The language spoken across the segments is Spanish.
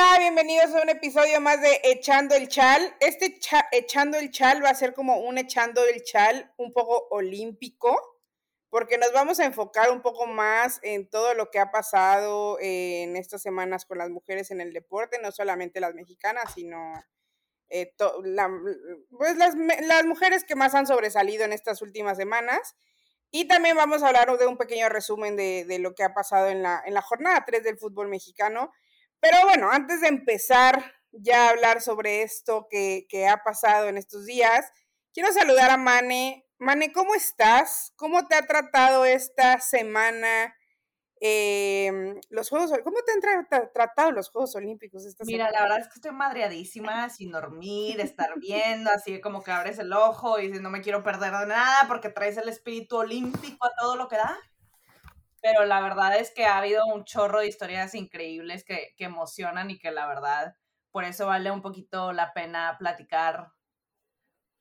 Hola, bienvenidos a un episodio más de Echando el Chal. Este Echando el Chal va a ser como un Echando el Chal un poco olímpico, porque nos vamos a enfocar un poco más en todo lo que ha pasado en estas semanas con las mujeres en el deporte, no solamente las mexicanas, sino eh, pues las, las mujeres que más han sobresalido en estas últimas semanas. Y también vamos a hablar de un pequeño resumen de, de lo que ha pasado en la, en la jornada 3 del fútbol mexicano. Pero bueno, antes de empezar ya a hablar sobre esto que, que ha pasado en estos días, quiero saludar a Mane. Mane, ¿cómo estás? ¿Cómo te ha tratado esta semana? Eh, los Juegos, ¿cómo te han tratado los Juegos Olímpicos esta Mira, la verdad es que estoy madreadísima, sin dormir, estar viendo, así como que abres el ojo y dices, no me quiero perder de nada porque traes el espíritu olímpico a todo lo que da pero la verdad es que ha habido un chorro de historias increíbles que, que emocionan y que la verdad, por eso vale un poquito la pena platicar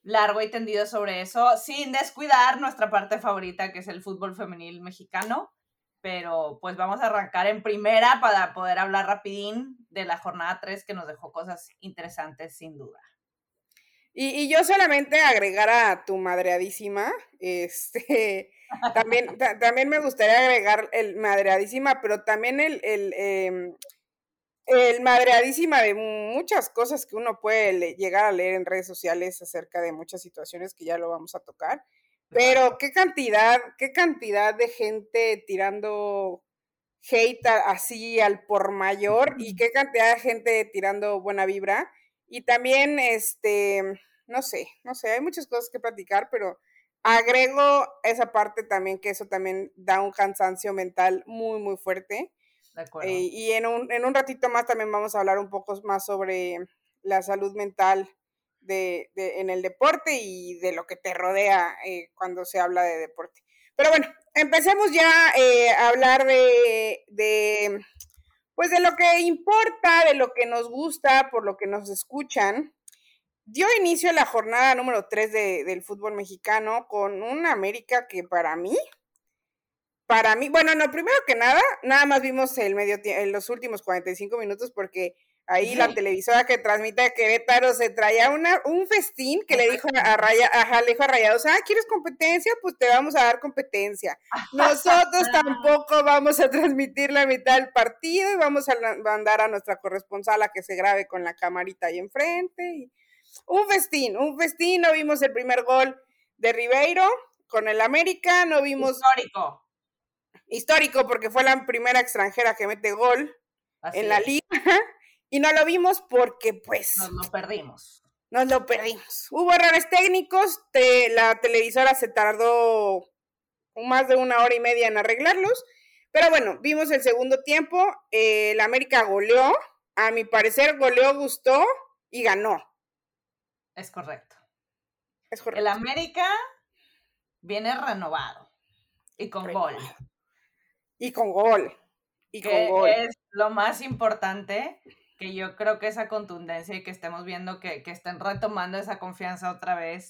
largo y tendido sobre eso, sin descuidar nuestra parte favorita, que es el fútbol femenil mexicano. Pero pues vamos a arrancar en primera para poder hablar rapidín de la jornada 3 que nos dejó cosas interesantes sin duda. Y, y yo solamente agregar a tu madreadísima, este, también, también me gustaría agregar el madreadísima, pero también el, el, em, el madreadísima de muchas cosas que uno puede llegar a leer en redes sociales acerca de muchas situaciones que ya lo vamos a tocar. Pero qué cantidad, qué cantidad de gente tirando hate así al por mayor y qué cantidad de gente tirando buena vibra. Y también, este, no sé, no sé, hay muchas cosas que platicar, pero Agrego esa parte también, que eso también da un cansancio mental muy, muy fuerte. De acuerdo. Eh, y en un, en un ratito más también vamos a hablar un poco más sobre la salud mental de, de, en el deporte y de lo que te rodea eh, cuando se habla de deporte. Pero bueno, empecemos ya eh, a hablar de, de, pues de lo que importa, de lo que nos gusta, por lo que nos escuchan dio inicio a la jornada número 3 de, del fútbol mexicano con una América que para mí, para mí, bueno, no, primero que nada, nada más vimos el medio en los últimos 45 minutos porque ahí la televisora que transmite a Querétaro se traía una, un festín que le dijo a, Raya, a, le dijo a Rayados, ah, ¿quieres competencia? Pues te vamos a dar competencia. Nosotros tampoco vamos a transmitir la mitad del partido y vamos a mandar a nuestra corresponsal a que se grabe con la camarita ahí enfrente y un festín, un festín, no vimos el primer gol de Ribeiro con el América, no vimos... Histórico. Histórico porque fue la primera extranjera que mete gol en la liga y no lo vimos porque pues... Nos lo perdimos. Nos lo perdimos. Hubo errores técnicos, la televisora se tardó más de una hora y media en arreglarlos, pero bueno, vimos el segundo tiempo, el América goleó, a mi parecer goleó, gustó y ganó. Es correcto. Es correcto. El América viene renovado y con gol. Y con gol. Y con gol. Es lo más importante que yo creo que esa contundencia y que estemos viendo que, estén retomando esa confianza otra vez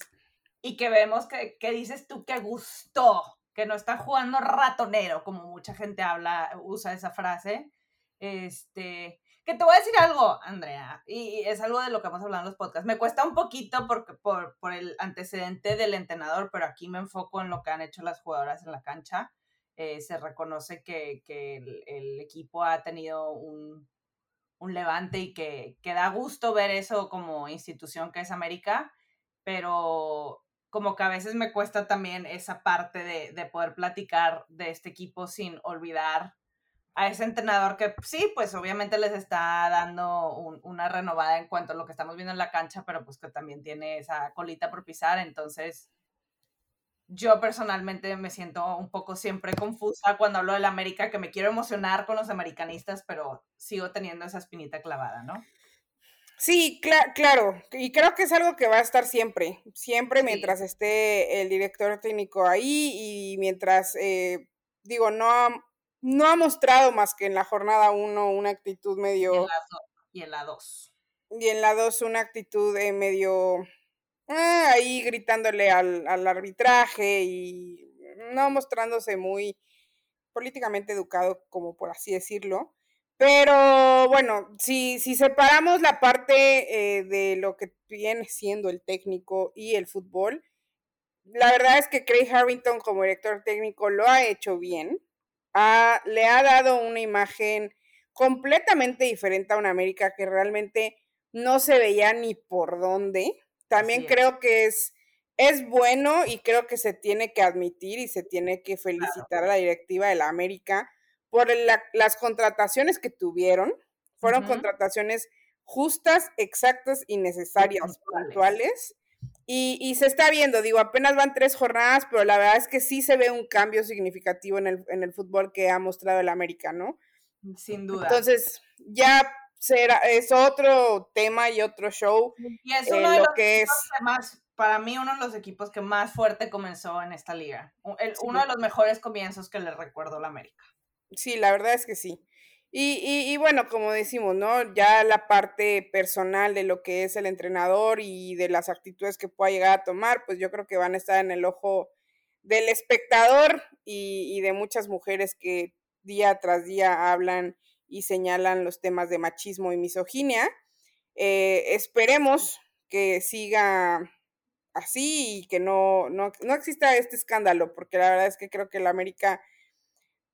y que vemos que, que, dices tú que gustó, que no está jugando ratonero, como mucha gente habla, usa esa frase. Este, que te voy a decir algo, Andrea, y es algo de lo que hemos hablado en los podcasts. Me cuesta un poquito porque, por, por el antecedente del entrenador, pero aquí me enfoco en lo que han hecho las jugadoras en la cancha. Eh, se reconoce que, que el, equipo ha tenido un, un levante y que, que, da gusto ver eso como institución que es América, pero como que a veces me cuesta también esa parte de, de poder platicar de este equipo sin olvidar a ese entrenador que sí, pues obviamente les está dando una renovada en cuanto a lo que estamos viendo en la cancha, pero pues que también tiene esa colita por pisar, entonces yo personalmente me siento un poco siempre confusa cuando hablo del América, que me quiero emocionar con los americanistas, pero sigo teniendo esa espinita clavada, ¿no? Sí, claro, y creo que es algo que va a estar siempre, siempre mientras esté el director técnico ahí y mientras, eh, digo, no no ha mostrado más que en la jornada 1 una actitud medio... Y en la 2. Y en la 2 una actitud eh, medio... Ah, ahí gritándole al, al arbitraje y no mostrándose muy políticamente educado, como por así decirlo. Pero bueno, si, si separamos la parte eh, de lo que viene siendo el técnico y el fútbol, la verdad es que Craig Harrington como director técnico lo ha hecho bien. Le ha dado una imagen completamente diferente a una América que realmente no se veía ni por dónde. También creo que es, es bueno y creo que se tiene que admitir y se tiene que felicitar a la directiva de la América por las contrataciones que tuvieron. Fueron contrataciones justas, exactas y necesarias, puntuales. Y, se está viendo, digo, apenas van tres jornadas, pero la verdad es que sí se ve un cambio significativo en el, en el fútbol que ha mostrado el América, ¿no? Sin duda. Entonces, ya será, es otro tema y otro show. Y es uno de los que es... más, para mí, uno de los equipos que más fuerte comenzó en esta liga. uno de los mejores comienzos que le recuerdo a la América. Sí, la verdad es que sí. Y, y, bueno, como decimos, ¿no? Ya la parte personal de lo que es el entrenador y de las actitudes que pueda llegar a tomar, pues yo creo que van a estar en el ojo del espectador y, y de muchas mujeres que día tras día hablan y señalan los temas de machismo y misoginia. Eh, esperemos que siga así y que no, no, no, exista este escándalo, porque la verdad es que creo que la América,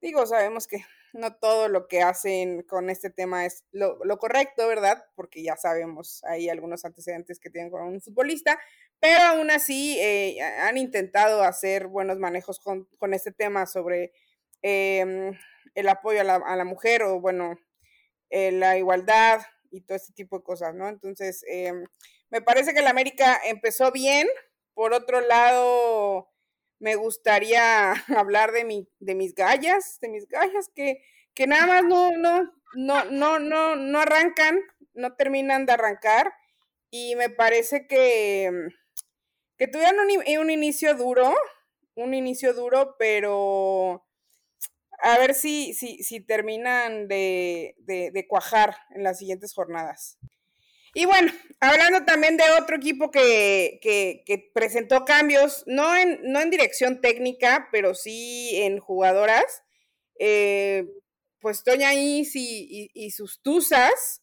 digo, sabemos que no todo lo que hacen con este tema es lo, correcto, ¿verdad? Porque ya sabemos, hay algunos antecedentes que tienen con un futbolista, pero aún así eh, han intentado hacer buenos manejos con, con este tema sobre em, el apoyo a la, a la mujer o, bueno, eh, la igualdad y todo este tipo de cosas, ¿no? Entonces, em, me parece que la América empezó bien. Por otro lado, me gustaría hablar de, mi, de mis gallas, de mis gallas que, que nada más no, no, no, no, no, no arrancan, no terminan de arrancar. Y me parece que, que tuvieron un, un inicio duro, un inicio duro, pero a ver si, si, si terminan de, de, cuajar en las siguientes jornadas. Y bueno, hablando también de otro equipo que, que, presentó cambios, no en, no en dirección técnica, pero sí en jugadoras, eh, pues Toña Is y, y, sus Tuzas,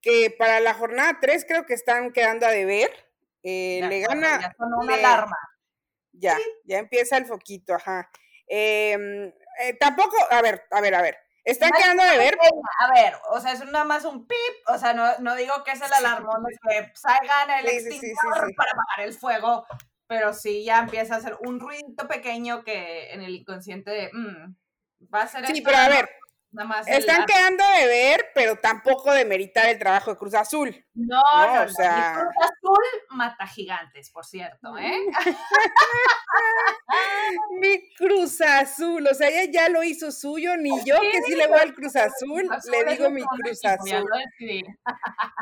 que para la jornada 3 creo que están quedando a deber. Eh, le gana. Ya una alarma. Ya, ya empieza el foquito, ajá. Eh, eh, tampoco, a ver, a ver, a ver. Están quedando de ver. A ver, o sea, es nada más un pip, o sea, no, no digo que es el alarmón de que salgan el extintor para apagar el fuego, pero sí ya empieza a hacer un ruidito pequeño que en el inconsciente de, mm, va a ser Sí, pero a ver, están quedando de ver, pero tampoco de meritar el trabajo de Cruz Azul. No, no, o sea... Cruz Azul mata gigantes, por cierto, ¿eh? Mi Cruz Azul, o sea, ella ya lo hizo suyo, ni yo que sí le voy al Cruz Azul, le digo mi Cruz Azul.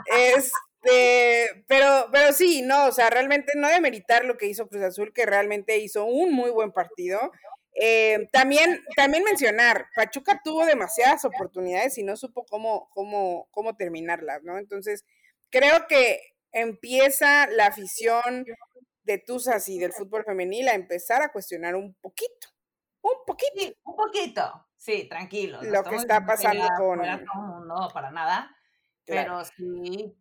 Este, pero, pero sí, no, o sea, realmente no de meritar lo que hizo Cruz Azul, que realmente hizo un muy buen partido. Eh, también, también mencionar, Pachuca tuvo demasiadas oportunidades y no supo cómo, cómo, cómo terminarlas, ¿no? Entonces, creo que empieza la afición de Tuzas y del fútbol femenil a empezar a cuestionar un poquito, un poquito. un poquito, sí, tranquilo. Lo que está pasando con... No, para nada, pero sí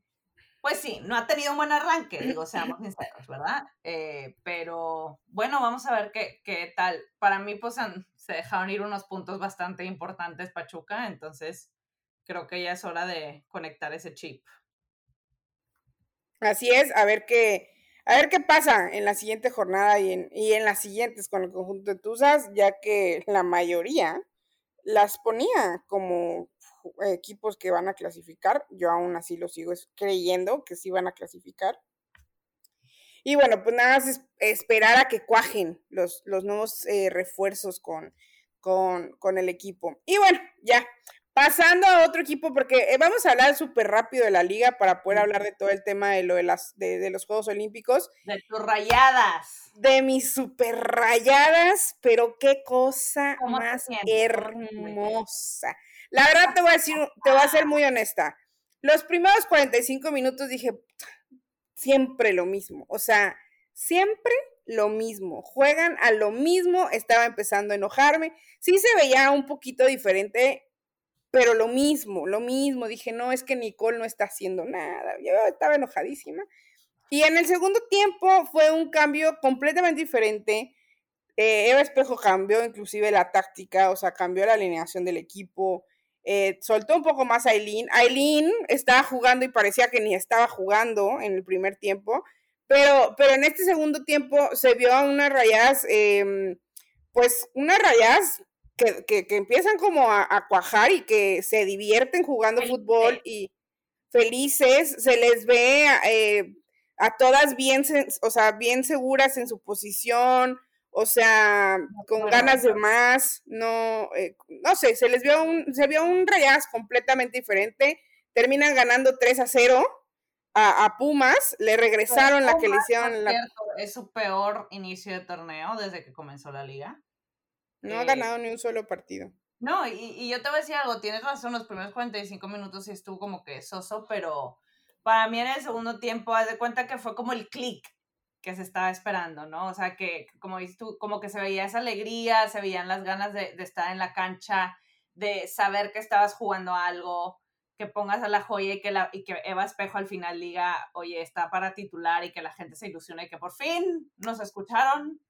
pues sí, no ha tenido un buen arranque, digo, seamos sinceros, ¿verdad? Eh, pero bueno, vamos a ver qué, qué tal. Para mí, pues se dejaron ir unos puntos bastante importantes Pachuca, entonces creo que ya es hora de conectar ese chip. Así es, a ver qué, a ver qué pasa en la siguiente jornada y en, y en las siguientes con el conjunto de Tuzas, ya que la mayoría las ponía como equipos que van a clasificar. Yo aún así lo sigo creyendo que sí van a clasificar. Y bueno, pues nada más esperar a que cuajen los, los nuevos eh, refuerzos con, con, con, el equipo. Y bueno, ya, pasando a otro equipo, porque eh, vamos a hablar súper rápido de la liga para poder hablar de todo el tema de lo de, las, de, los Juegos Olímpicos. De tus rayadas. De mis super rayadas, pero qué cosa más hermosa. La verdad te voy a decir, te voy a ser muy honesta. Los primeros 45 minutos dije, siempre lo mismo. O sea, siempre lo mismo. Juegan a lo mismo. Estaba empezando a enojarme. Sí se veía un poquito diferente pero lo mismo, lo mismo. Dije, no, es que Nicole no está haciendo nada. Yo estaba enojadísima. Y en el segundo tiempo fue un cambio completamente diferente. Eh, Eva Espejo cambió inclusive la táctica, o sea, cambió la alineación del equipo. Eh, soltó un poco más a Aileen. Aileen estaba jugando y parecía que ni estaba jugando en el primer tiempo, pero, pero en este segundo tiempo se vio unas rayas, em, pues unas rayas que, que, empiezan como a, cuajar y que se divierten jugando fútbol y felices, se les ve eh, a todas bien, o sea, bien seguras en su posición, o sea, con ganas de más, no, eh, no sé, se les vio un, se vio un Rayas completamente diferente, terminan ganando 3 a 0 a, Pumas, le regresaron la que le hicieron. La... Es su peor inicio de torneo desde que comenzó la liga. No ha eh, ganado ni un solo partido. No, y, y, yo te voy a decir algo, tienes razón, los primeros 45 minutos sí estuvo como que soso, pero para mí en el segundo tiempo, haz de cuenta que fue como el click que se estaba esperando, ¿no? O sea, que como dices tú, como que se veía esa alegría, se veían las ganas de, estar en la cancha, de saber que estabas jugando algo, que pongas a la joya y que, la, y que Eva Espejo al final diga, oye, está para titular y que la gente se ilusione y que por fin nos escucharon,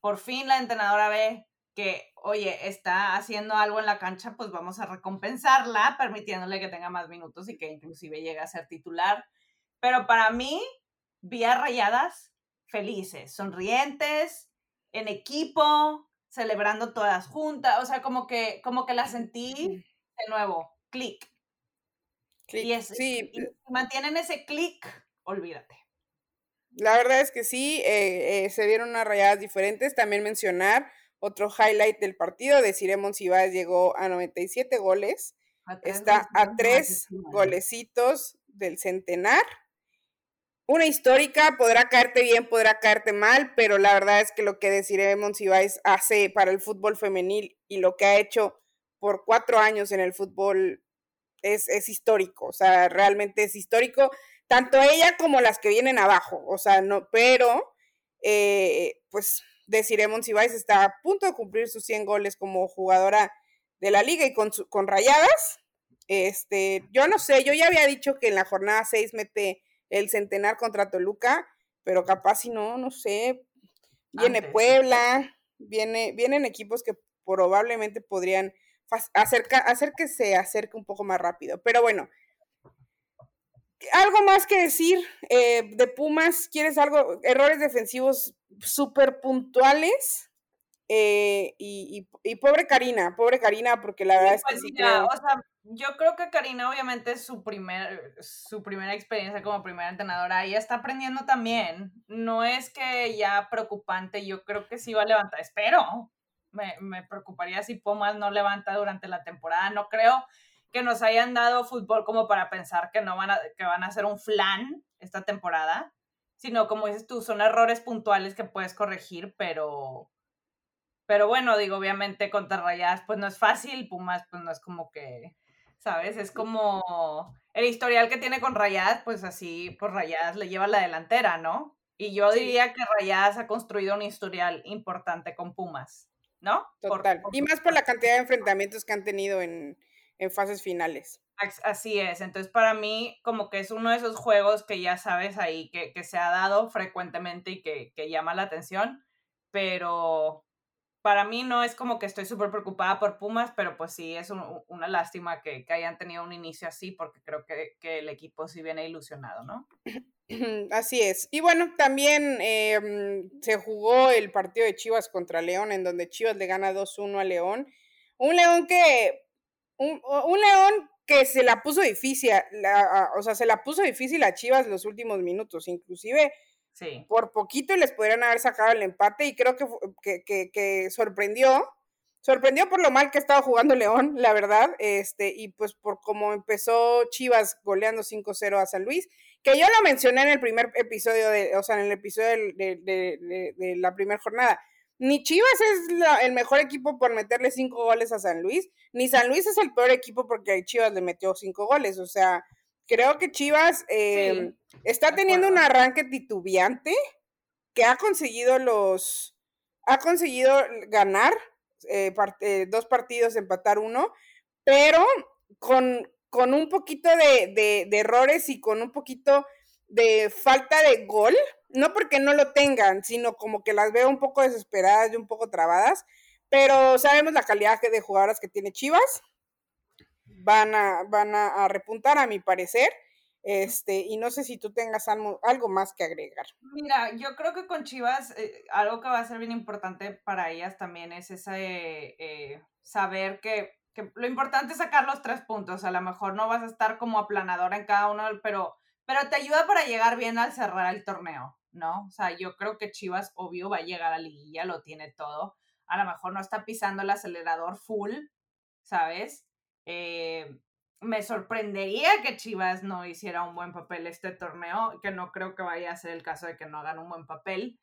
por fin la entrenadora ve que, oye, está haciendo algo en la cancha, pues vamos a recompensarla, permitiéndole que tenga más minutos y que inclusive llegue a ser titular. Pero para mí, vía rayadas felices, sonrientes, en equipo, celebrando todas juntas, o sea, como que, como que la sentí de nuevo, clic. Y, sí. mantienen ese clic, olvídate. La verdad es que sí, eh, eh, se vieron unas rayadas diferentes. También mencionar otro highlight del partido de Ciremon Cibáez llegó a 97 goles. Está a tres golecitos del centenar una histórica, podrá caerte bien, podrá caerte mal, pero la verdad es que lo que deciré Monsiváis hace para el fútbol femenil y lo que ha hecho por cuatro años en el fútbol es, es histórico, o sea, realmente es histórico, tanto ella como las que vienen abajo, o sea, no, pero eh, pues deciré Monsiváis está a punto de cumplir sus 100 goles como jugadora de la liga y con, con rayadas, este, yo no sé, yo ya había dicho que en la jornada 6 mete el centenar contra Toluca, pero capaz si no, no sé, viene Puebla, viene, vienen equipos que probablemente podrían hacer, hacer que se acerque un poco más rápido. Pero bueno, algo más que decir eh, de Pumas, ¿quieres algo? Errores defensivos súper puntuales. Eh, y, pobre Karina, pobre Karina, porque la verdad es que pues sí creo yo creo que Karina obviamente es su, primer, su primera experiencia como primera entrenadora. Ella está aprendiendo también. No es que ya preocupante, yo creo que sí va a levantar. Espero. Me, me preocuparía si Pumas no levanta durante la temporada. No creo que nos hayan dado fútbol como para pensar que no van a, que van a hacer un flan esta temporada, sino como dices tú, son errores puntuales que puedes corregir, pero pero bueno, digo, obviamente contra Rayadas pues no es fácil, Pumas pues no es como que ¿sabes? Es como el historial que tiene con Rayadas, pues así, por Rayadas le lleva la delantera, ¿no? Y yo diría que Rayadas ha construido un historial importante con Pumas, ¿no? Total. y más por la cantidad de enfrentamientos que han tenido en, fases finales. Así es, entonces para mí como que es uno de esos juegos que ya sabes ahí que, se ha dado frecuentemente y que, que llama la atención, pero para mí no es como que estoy súper preocupada por Pumas, pero pues sí es una lástima que, hayan tenido un inicio así, porque creo que, el equipo sí viene ilusionado, ¿no? Así es. Y bueno, también em, se jugó el partido de Chivas contra León, en donde Chivas le gana 2-1 a León. Un León que. Un, León que se la puso difícil, o sea, se la puso difícil a Chivas los últimos minutos, inclusive por poquito les podrían haber sacado el empate y creo que, que, sorprendió. Sorprendió por lo mal que estaba jugando León, la verdad, este, y pues por cómo empezó Chivas goleando 5-0 a San Luis, que yo lo mencioné en el primer episodio, de, o sea, en el episodio de, de, la primera jornada. Ni Chivas es el mejor equipo por meterle cinco goles a San Luis, ni San Luis es el peor equipo porque Chivas le metió cinco goles. O sea, creo que Chivas em, está teniendo un arranque titubeante que ha conseguido los, ha conseguido ganar eh, eh, dos partidos, empatar uno, pero con, con un poquito de, de, errores y con un poquito de falta de gol, no porque no lo tengan, sino como que las veo un poco desesperadas y un poco trabadas, pero sabemos la calidad de jugadoras que tiene Chivas, van a, van a repuntar a mi parecer, este, y no sé si tú tengas algo, más que agregar. Mira, yo creo que con Chivas, eh, algo que va a ser bien importante para ellas también es ese eh, saber que, que, lo importante es sacar los tres puntos. A lo mejor no vas a estar como aplanadora en cada uno, pero, pero te ayuda para llegar bien al cerrar el torneo, ¿no? O sea, yo creo que Chivas, obvio, va a llegar a liguilla, lo tiene todo. A lo mejor no está pisando el acelerador full, ¿sabes? Eh, me sorprendería que Chivas no hiciera un buen papel este torneo, que no creo que vaya a ser el caso de que no hagan un buen papel,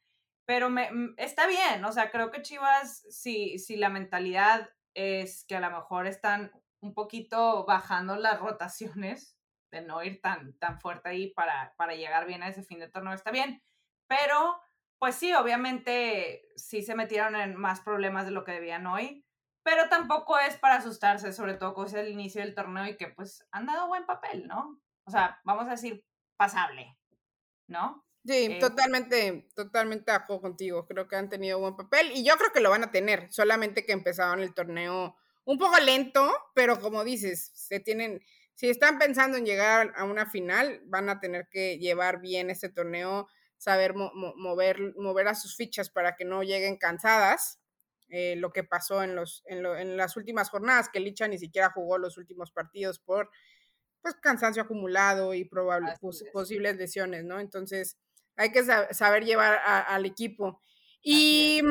pero me, mm, está bien, o sea, creo que Chivas, si, si la mentalidad es que a lo mejor están un poquito bajando las rotaciones, de no ir tan, tan fuerte ahí para, para llegar bien a ese fin de torneo, está bien, pero pues sí, obviamente sí se metieron en más problemas de lo que debían hoy pero tampoco es para asustarse, sobre todo con el inicio del torneo y que pues han dado buen papel, ¿no? O sea, vamos a decir pasable, ¿no? Sí, eh, totalmente, totalmente de acuerdo contigo. Creo que han tenido buen papel y yo creo que lo van a tener, solamente que empezaron el torneo un poco lento, pero como dices, se tienen, si están pensando en llegar a una final, van a tener que llevar bien este torneo, saber mover, mover a sus fichas para que no lleguen cansadas eh, lo que pasó en, los, en, las últimas jornadas, que Licha ni siquiera jugó los últimos partidos por pues, cansancio acumulado y probables posibles lesiones, ¿no? Entonces, hay que saber llevar al equipo. Y,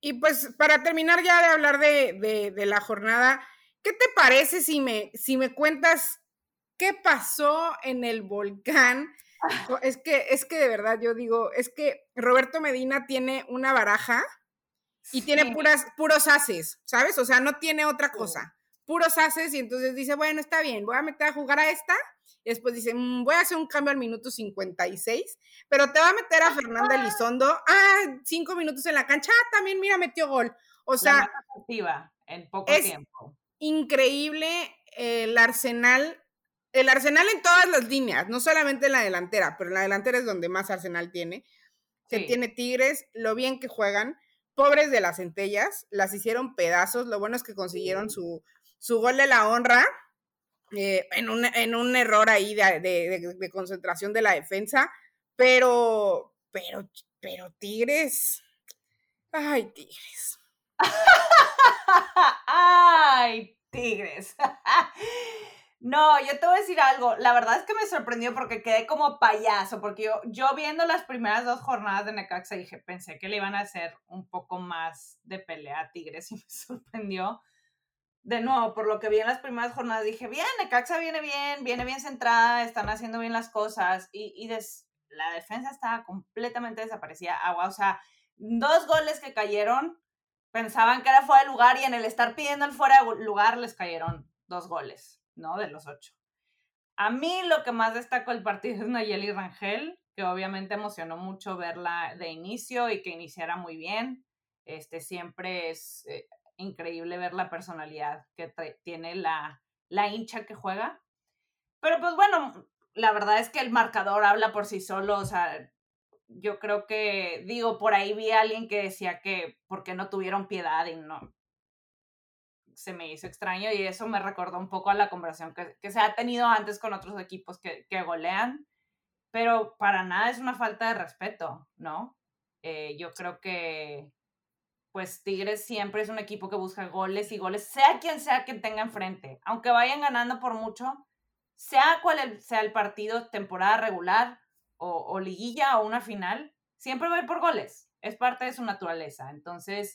y pues para terminar ya de hablar de, de, la jornada, ¿qué te parece si me, si me cuentas qué pasó en el volcán? Ah. Es que, es que de verdad yo digo, es que Roberto Medina tiene una baraja y tiene puras, puros haces, ¿sabes? O sea, no tiene otra cosa. Puros haces y entonces dice, bueno, está bien, voy a meter a jugar a esta. Y después dice, mm, voy a hacer un cambio al minuto 56, pero te va a meter a Fernanda Elizondo. Ah, cinco minutos en la cancha, ah, también, mira, metió gol. O sea, en poco es tiempo. Increíble el arsenal, el arsenal en todas las líneas, no solamente en la delantera, pero en la delantera es donde más arsenal tiene. Que tiene Tigres, lo bien que juegan pobres de las centellas, las hicieron pedazos. Lo bueno es que consiguieron su, su gol de la honra eh, en, un, en, un, error ahí de, concentración de la defensa. Pero, pero, pero Tigres. Ay, Tigres. Ay, Tigres. No, yo te voy a decir algo. La verdad es que me sorprendió porque quedé como payaso, porque yo, viendo las primeras dos jornadas de Necaxa dije, pensé que le iban a hacer un poco más de pelea a Tigres y me sorprendió. De nuevo, por lo que vi en las primeras jornadas, dije, bien, Necaxa viene bien, viene bien centrada, están haciendo bien las cosas y, y la defensa estaba completamente desaparecida. Agua, o sea, dos goles que cayeron, pensaban que era fuera de lugar y en el estar pidiendo el fuera de lugar les cayeron dos goles. ¿No? De los ocho. A mí lo que más destacó el partido es Nayeli Rangel, que obviamente emocionó mucho verla de inicio y que iniciara muy bien. Este, siempre es eh, increíble ver la personalidad que tiene la, la hincha que juega. Pero pues bueno, la verdad es que el marcador habla por sí solo, o sea, yo creo que, digo, por ahí vi a alguien que decía que porque no tuvieron piedad y no, se me hizo extraño y eso me recordó un poco a la conversación que, se ha tenido antes con otros equipos que, golean, pero para nada es una falta de respeto, ¿no? Eh, yo creo que pues Tigres siempre es un equipo que busca goles y goles, sea quien sea que tenga enfrente, aunque vayan ganando por mucho, sea cual sea el partido, temporada regular o, o liguilla o una final, siempre va a ir por goles, es parte de su naturaleza, entonces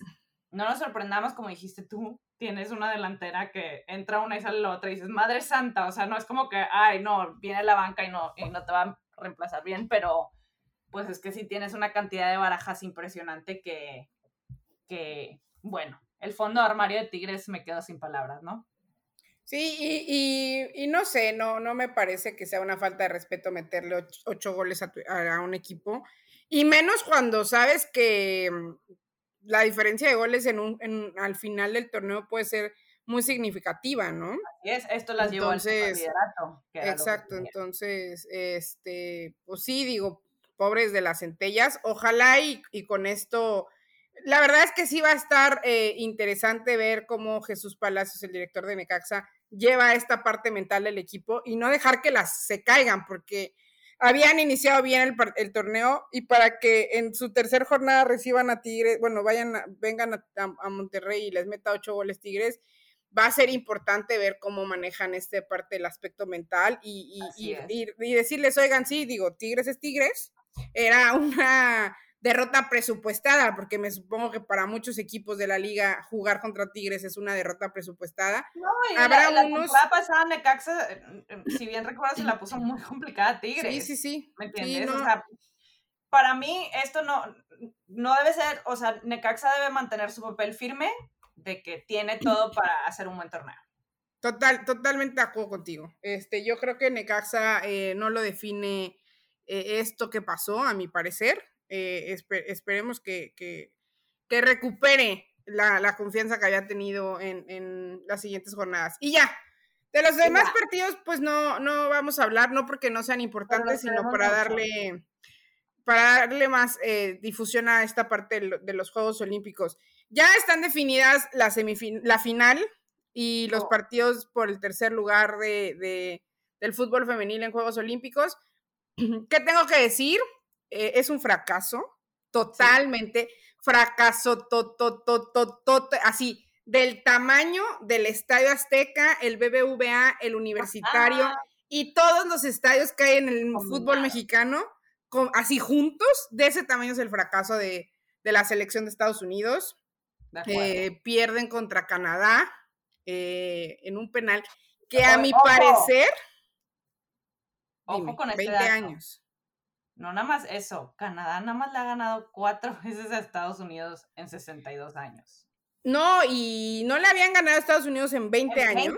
no nos sorprendamos como dijiste tú, tienes una delantera que entra una y sale la otra y dices, madre santa, o sea, no es como que, ay, no, viene la banca y no, y no te va a reemplazar bien, pero pues es que sí tienes una cantidad de barajas impresionante que, que bueno, el fondo de armario de Tigres me quedo sin palabras, ¿no? Sí, y, y, no sé, no, no me parece que sea una falta de respeto meterle ocho, goles a, a, un equipo, y menos cuando sabes que, la diferencia de goles en un, en, al final del torneo puede ser muy significativa, ¿no? Así es, esto las llevó al liderato. Exacto, entonces, este, pues sí, digo, pobres de las centellas, ojalá y, y con esto, la verdad es que sí va a estar eh, interesante ver cómo Jesús Palacios, el director de Necaxa, lleva esta parte mental del equipo y no dejar que las se caigan, porque habían iniciado bien el, torneo y para que en su tercera jornada reciban a Tigres, bueno, vayan, vengan a, Monterrey y les meta ocho goles Tigres, va a ser importante ver cómo manejan esta parte del aspecto mental y, y, y, decirles, oigan, sí, digo, Tigres es Tigres, era una derrota presupuestada, porque me supongo que para muchos equipos de la liga jugar contra Tigres es una derrota presupuestada. No, y Habrá la, unos... la pasada Necaxa, eh, eh, si bien recuerdas, se la puso muy complicada Tigres. Sí, sí, sí. ¿Me entiendes? o sea, para mí esto no, no debe ser, o sea, Necaxa debe mantener su papel firme de que tiene todo para hacer un buen torneo. Total, totalmente de acuerdo contigo. Este, yo creo que Necaxa eh, no lo define esto que pasó, a mi parecer. Eh, esperemos que, recupere la, confianza que había tenido en, las siguientes jornadas. Y ya, de los demás partidos, pues no, no vamos a hablar, no porque no sean importantes, sino para darle, para darle más eh, difusión a esta parte de los Juegos Olímpicos. Ya están definidas la, la final y los oh. partidos por el tercer lugar de, del fútbol femenil en Juegos Olímpicos. ¿Qué tengo que decir? Eh, es un fracaso, totalmente fracaso, to, así, del tamaño del Estadio Azteca, el BBVA, el Universitario y todos los estadios que hay en el fútbol mexicano, así juntos, de ese tamaño es el fracaso de, la selección de Estados Unidos. Eh, pierden contra Canadá eh, en un penal que a mi parecer... Ojo con 20 este años. No nada más eso, Canadá nada más le ha ganado cuatro veces a Estados Unidos en 62 años. No, y no le habían ganado a Estados Unidos en 20, años.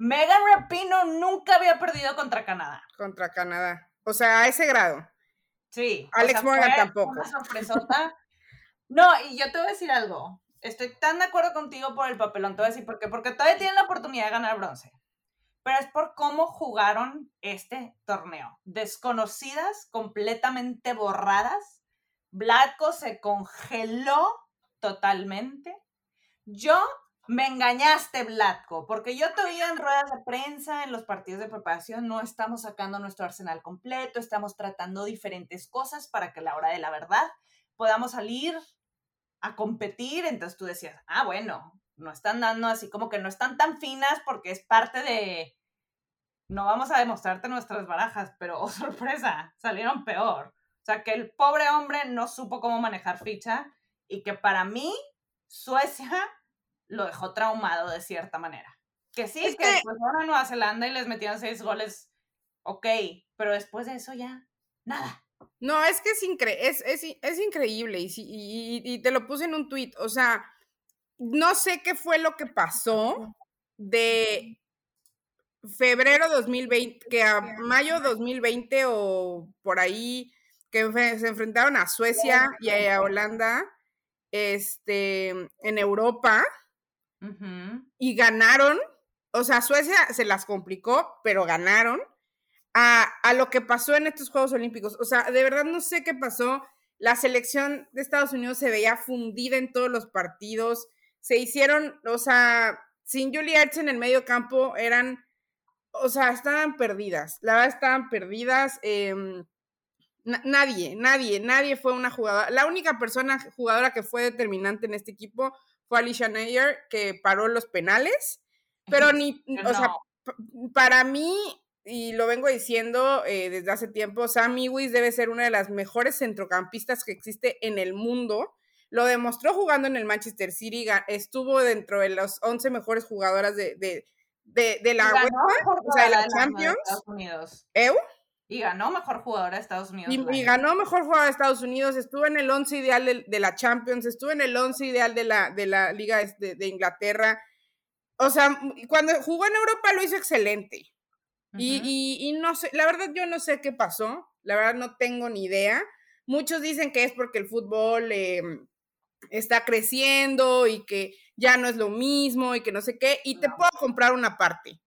Megan Rapino nunca había perdido contra Canadá. Contra Canadá. O sea, a ese grado. Sí. Alex Morgan tampoco. Una sorpresota. no, y yo te voy a decir algo. Estoy tan de acuerdo contigo por el papelón. Te voy a decir por qué. Porque todavía tienen la oportunidad de ganar bronce pero es por cómo jugaron este torneo. Desconocidas, completamente borradas. Blatko se congeló totalmente. Yo me engañaste, Blatko, porque yo te oía en ruedas de prensa, en los partidos de preparación, no estamos sacando nuestro arsenal completo, estamos tratando diferentes cosas para que a la hora de la verdad podamos salir a competir. Entonces tú decías, ah, bueno, no están dando así como que no están tan finas porque es parte de, no vamos a demostrarte nuestras barajas, pero, oh sorpresa, salieron peor. O sea, que el pobre hombre no supo cómo manejar ficha y que para mí Suecia lo dejó traumado de cierta manera. Que sí, es que, después fueron a Nueva Zelanda y les metieron seis goles, ok, pero después de eso ya, nada. No, es que es, es, increíble y, y, te lo puse en un tweet, o sea, no sé qué fue lo que pasó de febrero 2020, que a mayo 2020 o por ahí, que se enfrentaron a Suecia y a Holanda este, en Europa y ganaron. O sea, Suecia se las complicó, pero ganaron a, a, lo que pasó en estos Juegos Olímpicos. O sea, de verdad no sé qué pasó. La selección de Estados Unidos se veía fundida en todos los partidos. Se hicieron, o sea, sin Julie Ertz en el medio campo, eran o sea, estaban perdidas, la verdad estaban perdidas. Em, nadie, nadie, nadie fue una jugadora. La única persona jugadora que fue determinante en este equipo fue Alicia Nayer, que paró los penales, pero ni, o sea, para mí, y lo vengo diciendo eh, desde hace tiempo, Sammy Wiss debe ser una de las mejores centrocampistas que existe en el mundo. Lo demostró jugando en el Manchester City, estuvo dentro de las 11 mejores jugadoras de, de, la o sea, de la Champions. Estados Unidos. ¿Eu? Y ganó mejor jugadora de Estados Unidos. Y, ganó mejor jugadora de Estados Unidos, estuvo en el 11 ideal de, la Champions, estuvo en el 11 ideal de la, de la Liga de, Inglaterra. O sea, cuando jugó en Europa lo hizo excelente. y, no sé, la verdad yo no sé qué pasó, la verdad no tengo ni idea. Muchos dicen que es porque el fútbol em, está creciendo y que ya no es lo mismo y que no sé qué, y te puedo comprar una parte.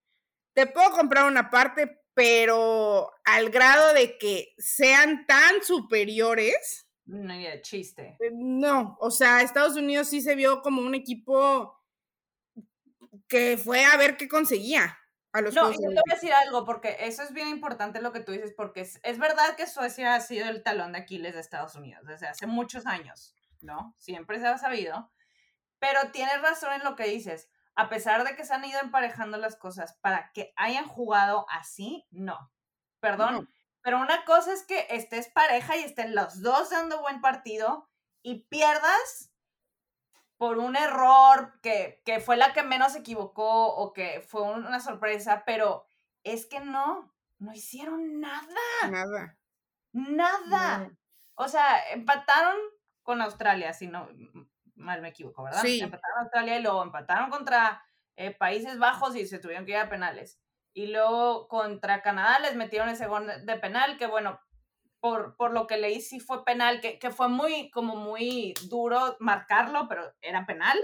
Te puedo comprar una parte, pero al grado de que sean tan superiores. No, de chiste. Eh, no, o sea, Estados Unidos sí se vio como un equipo que fue a ver qué conseguía. A los no, yo te voy a decir algo, porque eso es bien importante lo que tú dices, porque es, es, verdad que Suecia ha sido el talón de Aquiles de Estados Unidos desde hace muchos años, ¿no? Siempre se ha sabido, pero tienes razón en lo que dices. A pesar de que se han ido emparejando las cosas para que hayan jugado así, no. Perdón, pero una cosa es que estés pareja y estén los dos dando buen partido y pierdas por un error que, fue la que menos se equivocó o que fue una sorpresa, pero es que no, no hicieron nada. Nada. Nada. O sea, empataron con Australia, si no mal me equivoco, ¿verdad? Sí. Empataron Australia y luego empataron contra eh, Países Bajos y se tuvieron que ir a penales. Y luego contra Canadá les metieron ese gol de penal, que bueno, por, por lo que leí, sí fue penal, que, que fue muy, como muy duro marcarlo, pero era penal.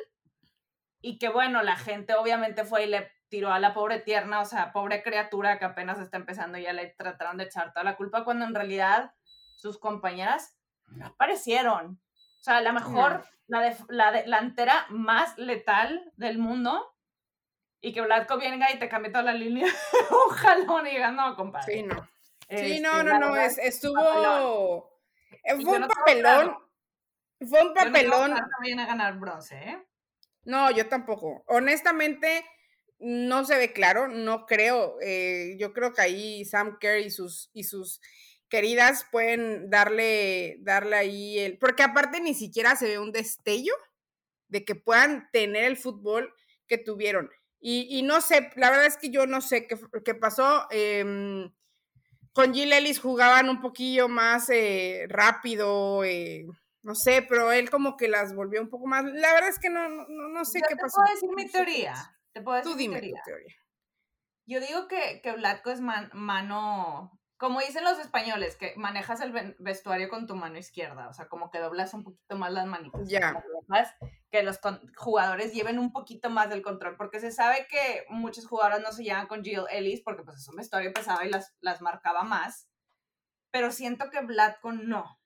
Y que bueno, la gente obviamente fue y le tiró a la pobre tierna, o sea, pobre criatura que apenas está empezando, ya le trataron de echar toda la culpa, cuando en realidad sus compañeras no aparecieron. O sea, la mejor, la, de, la delantera más letal del mundo, y que Blatko venga y te cambie toda la línea, un jalón y diga, no, compadre. Sí, no. Sí, no, este, no, no, es, estuvo... Eh, fue un papelón. Fue un papelón. no a ganar bronce, ¿eh? No, yo tampoco. Honestamente, no se ve claro, no creo. Eh, yo creo que ahí Sam Kerr y sus, y sus queridas pueden darle, darle ahí el. Porque aparte ni siquiera se ve un destello de que puedan tener el fútbol que tuvieron. Y, no sé, la verdad es que yo no sé qué, qué pasó. Eh, con Jill Ellis jugaban un poquillo más eh, rápido, eh, no sé, pero él como que las volvió un poco más. La verdad es que no, no, no sé qué pasó. Te puedo decir mi teoría. Te puedo decir Tú dime tu teoría. Yo digo que, que es mano como dicen los españoles, que manejas el vestuario con tu mano izquierda, o sea, como que doblas un poquito más las manitas. Ya. Que los jugadores lleven un poquito más del control, porque se sabe que muchos jugadores no se llevan con Jill Ellis porque pues es un vestuario pesado y las, las marcaba más, pero siento que Vladko no.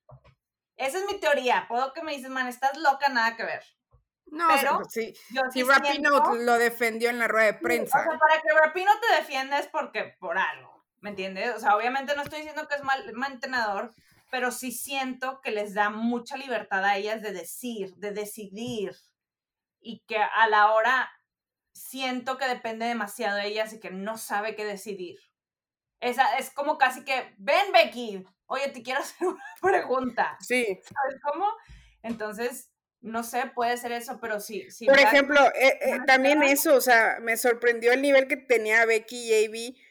Esa es mi teoría. Puedo que me dices, man, estás loca, nada que ver. No, pero sí, si Rapino lo defendió en la rueda de prensa. O sea, para que Rapino te defienda es porque por algo. ¿Me entiendes? O sea, obviamente no estoy diciendo que es mal, mal entrenador, pero sí siento que les da mucha libertad a ellas de decir, de decidir, y que a la hora siento que depende demasiado de ellas y que no sabe qué decidir. Esa, es como casi que, ven Becky, oye, te quiero hacer una pregunta. Sí. ¿Sabes cómo? Entonces, no sé, puede ser eso, pero sí. sí Por ejemplo, eh, eh, también eso, o sea, me sorprendió el nivel que tenía Becky y Avi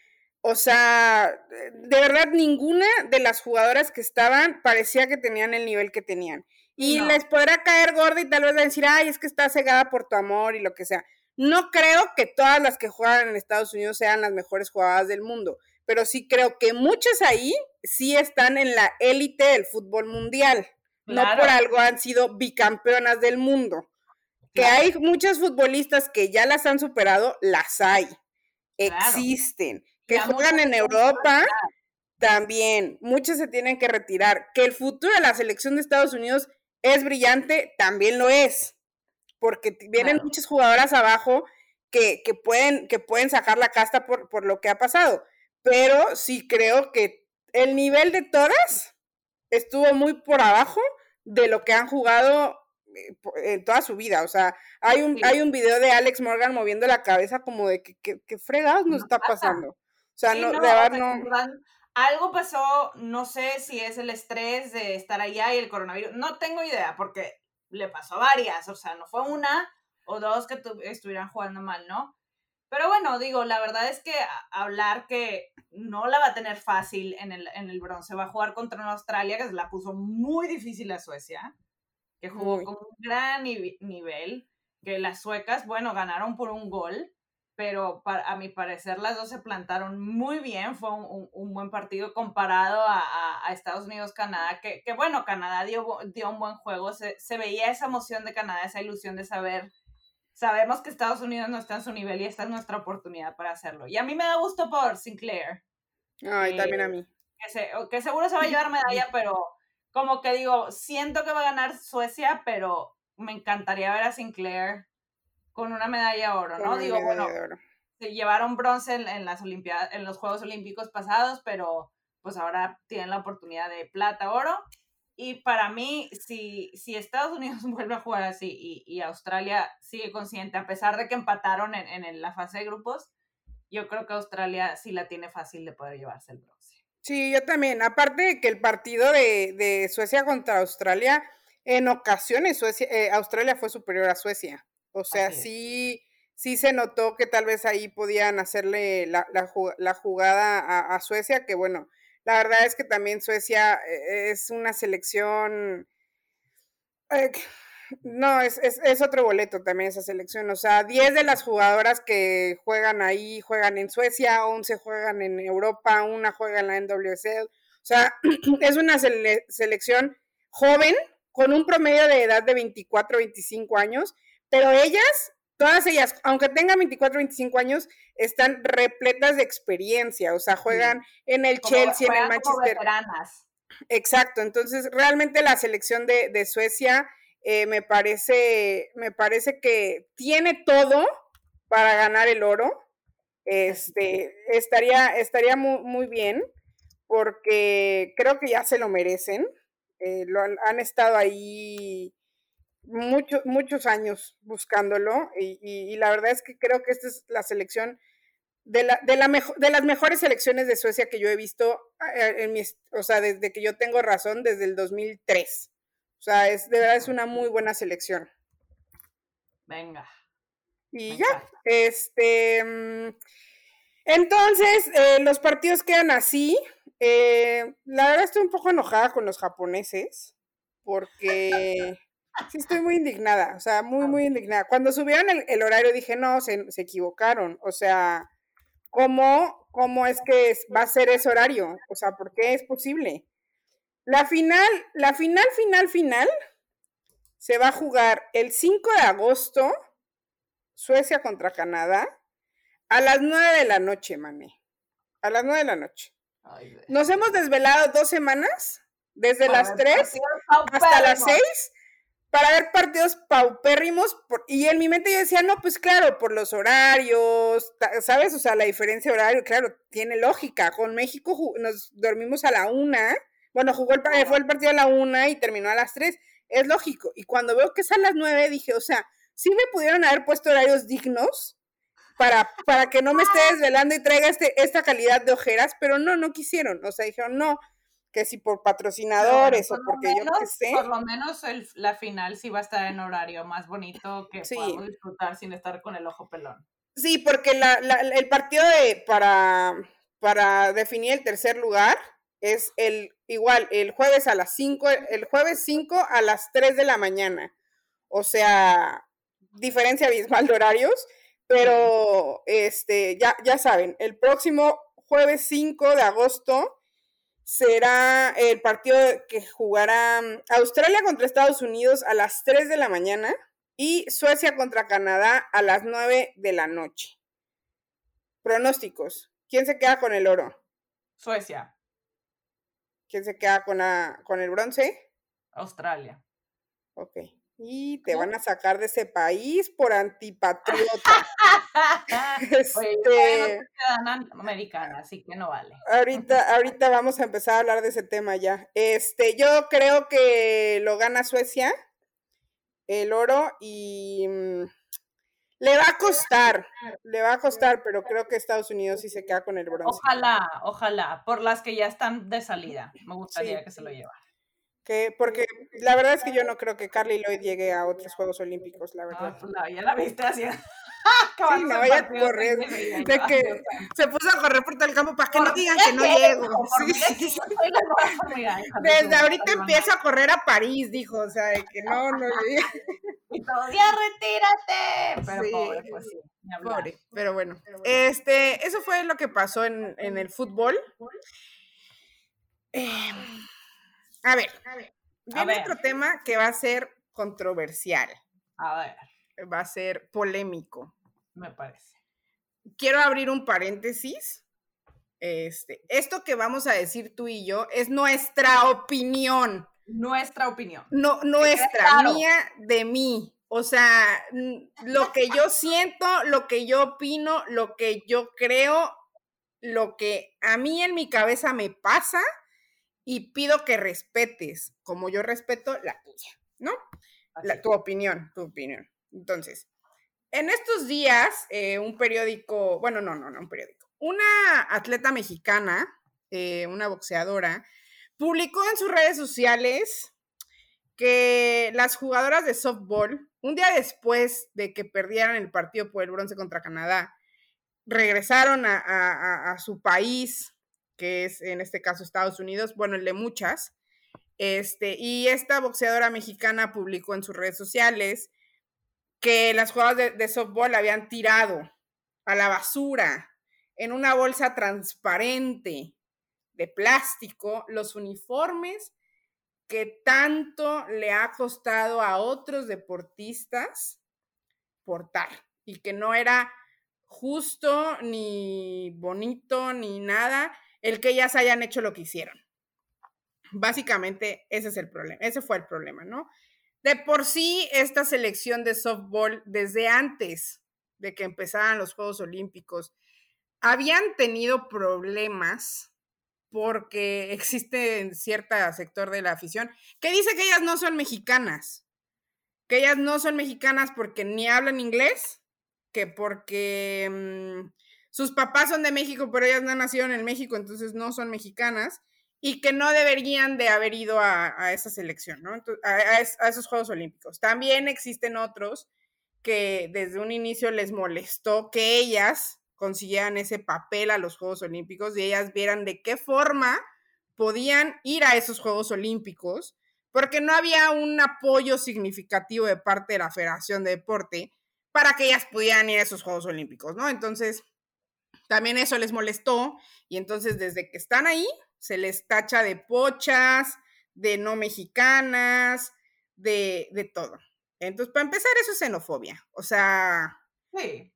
o sea, de verdad ninguna de las jugadoras que estaban parecía que tenían el nivel que tenían. Y les podrá caer gorda y tal vez decir, ay, es que está cegada por tu amor y lo que sea. No creo que todas las que juegan en Estados Unidos sean las mejores jugadoras del mundo, pero sí creo que muchas ahí sí están en la élite del fútbol mundial. No por algo han sido bicampeonas del mundo. Que hay muchas futbolistas que ya las han superado, las hay. Existen que juegan en Europa, también, muchos se tienen que retirar. Que el futuro de la selección de Estados Unidos es brillante, también lo es, porque vienen muchas jugadoras abajo que, pueden, que pueden sacar la casta por, por lo que ha pasado. Pero sí creo que el nivel de todas estuvo muy por abajo de lo que han jugado eh, en toda su vida. O sea, hay un, hay un video de Alex Morgan moviendo la cabeza como de que, que, fregados nos está pasando. O sea, no, de verdad no. Algo pasó, no sé si es el estrés de estar allá y el coronavirus, no tengo idea, porque le pasó a varias, o sea, no fue una o dos que estuvieran jugando mal, ¿no? Pero bueno, digo, la verdad es que hablar que no la va a tener fácil en el, en el bronce, va a jugar contra una Australia que se la puso muy difícil a Suecia, que jugó con un gran nivel, que las suecas, bueno, ganaron por un gol, pero a mi parecer las dos se plantaron muy bien, fue un, buen partido comparado a, Estados Unidos-Canadá, que, bueno, Canadá dio, dio un buen juego, se, veía esa emoción de Canadá, esa ilusión de saber sabemos que Estados Unidos no está en su nivel y esta es nuestra oportunidad para hacerlo. Y a mí me da gusto por Sinclair. Ay, también a mí. Que, que seguro se va a llevar medalla, pero como que digo, siento que va a ganar Suecia, pero me encantaría ver a Sinclair con una medalla de oro, ¿no? Digo, bueno, se llevaron bronce en, las Olimpiadas, en los Juegos Olímpicos pasados, pero pues ahora tienen la oportunidad de plata, oro. Y para mí, si, si Estados Unidos vuelve a jugar así y, Australia sigue consciente, a pesar de que empataron en, en, la fase de grupos, yo creo que Australia sí la tiene fácil de poder llevarse el bronce. Sí, yo también. Aparte de que el partido de, de Suecia contra Australia, en ocasiones Suecia, eh, Australia fue superior a Suecia. O sea, sí, sí se notó que tal vez ahí podían hacerle la, la, jugada a, Suecia, que bueno, la verdad es que también Suecia eh, es una selección... Eh, no, es, es, es, otro boleto también esa selección. O sea, 10 de las jugadoras que juegan ahí juegan en Suecia, 11 juegan en Europa, una juega en la NWSL. O sea, es una selección joven, con un promedio de edad de 24, 25 años, pero ellas, todas ellas, aunque tengan 24, 25 años, están repletas de experiencia, o sea, juegan en el Chelsea, en el Manchester. Exacto, entonces realmente la selección de, Suecia eh, me parece, me parece que tiene todo para ganar el oro. Este, estaría, estaría muy, muy bien, porque creo que ya se lo merecen. Eh, lo han, estado ahí muchos muchos años buscándolo y, la verdad es que creo que esta es la selección de, la, de, la de las mejores selecciones de Suecia que yo he visto, eh, en mi, o sea, desde que yo tengo razón, desde el 2003. O sea, es, de verdad es una muy buena selección. Venga. Y ya, este... Mm, entonces, eh, los partidos quedan así. Eh, la verdad estoy un poco enojada con los japoneses porque sí estoy muy indignada, o sea, muy, muy indignada. Cuando subieron el, horario dije, no, se, equivocaron, o sea, ¿cómo, ¿cómo es que va a ser ese horario? O sea, ¿por qué es posible? La final, la final, final, final se va a jugar el 5 de agosto, Suecia contra Canadá, a las 9 de la noche, mané. A las 9 de la noche. Nos hemos desvelado dos semanas, desde las 3 hasta las 6, para ver partidos paupérrimos. y en mi mente yo decía, no, pues claro, por los horarios, ¿sabes? O sea, la diferencia de horario, claro, tiene lógica. Con México nos dormimos a la 1, bueno, jugó el, fue el partido a la 1 y terminó a las 3, es lógico. Y cuando veo que es a las 9, dije, o sea, sí me pudieron haber puesto horarios dignos, para, para que no me esté desvelando y traiga este, esta calidad de ojeras, pero no, no quisieron, o sea, dijeron no, que si por patrocinadores o porque yo qué sé. Por lo menos el, la final sí va a estar en horario más bonito que sí. podamos disfrutar sin estar con el ojo pelón. Sí, porque la, el partido de, para, para definir el tercer lugar es el igual, el jueves a las 5, el jueves 5 a las 3 de la mañana. O sea, diferencia abismal de horarios pero este, ya, ya saben, el próximo jueves 5 de agosto será el partido que jugará Australia contra Estados Unidos a las 3 de la mañana y Suecia contra Canadá a las 9 de la noche. Pronósticos. ¿Quién se queda con el oro? Suecia. ¿Quién se queda con, con el bronce? Australia. Ok. Y te van a sacar de ese país por antipatriota. este, americana, así que no vale. Ahorita, ahorita vamos a empezar a hablar de ese tema ya. Este, yo creo que lo gana Suecia, el oro, y mm, le va a costar, le va a costar, pero creo que Estados Unidos sí se queda con el bronce. Ojalá, ojalá, por las que ya están de salida. Me gustaría que se lo llevara porque la verdad es que yo no creo que Carly Lloyd llegue a otros Juegos Olímpicos, la verdad. Pues ya la viste así. sí, no vaya a correr. De que se puso a correr por todo el campo para que no digan que no llego. Desde ahorita empiezo a correr a París, dijo, o sea, de que no, no. Y todavía retírate. Pero pobre, pues sí. Pobre, pero bueno. Este, eso fue lo que pasó en, en el fútbol. Eh, a ver, viene otro tema que va a ser controversial. A ver. va a ser polémico. Me parece. Quiero abrir un paréntesis. Este, esto que vamos a decir tú y yo es nuestra opinión. Nuestra opinión. No, nuestra, mía de mí. O sea, lo que yo siento, lo que yo opino, lo que yo creo, lo que a mí en mi cabeza me pasa y pido que respetes, como yo respeto la tuya, ¿no? La, tu opinión, tu opinión. Entonces, en estos días, eh, un periódico, bueno, no, no, no, un periódico, una atleta mexicana, eh, una boxeadora, publicó en sus redes sociales que las jugadoras de softball, un día después de que perdieran el partido por el bronce contra Canadá, regresaron a, su país, que es en este caso Estados Unidos, bueno, el de muchas, este, y esta boxeadora mexicana publicó en sus redes sociales que las jugadoras de, de softball habían tirado a la basura en una bolsa transparente de plástico los uniformes que tanto le ha costado a otros deportistas portar y que no era justo ni bonito ni nada el que ellas hayan hecho lo que hicieron. Básicamente ese es el problema, ese fue el problema, ¿no? De por sí esta selección de softball desde antes de que empezaran los Juegos Olímpicos habían tenido problemas porque existe en cierto sector de la afición que dice que ellas no son mexicanas, que ellas no son mexicanas porque ni hablan inglés, que porque mm, sus papás son de México, pero ellas no nacieron en México, entonces no son mexicanas, y que no deberían de haber ido a, esa selección, ¿no? a esos Juegos Olímpicos. También existen otros que desde un inicio les molestó que ellas consiguieran ese papel a los Juegos Olímpicos y ellas vieran de qué forma podían ir a esos Juegos Olímpicos, porque no había un apoyo significativo de parte de la Federación de Deporte para que ellas pudieran ir a esos Juegos Olímpicos, ¿no? Entonces, también eso les molestó y entonces desde que están ahí se les tacha de pochas, de no mexicanas, de, de todo. Entonces, para empezar, eso es xenofobia. O sea, sí.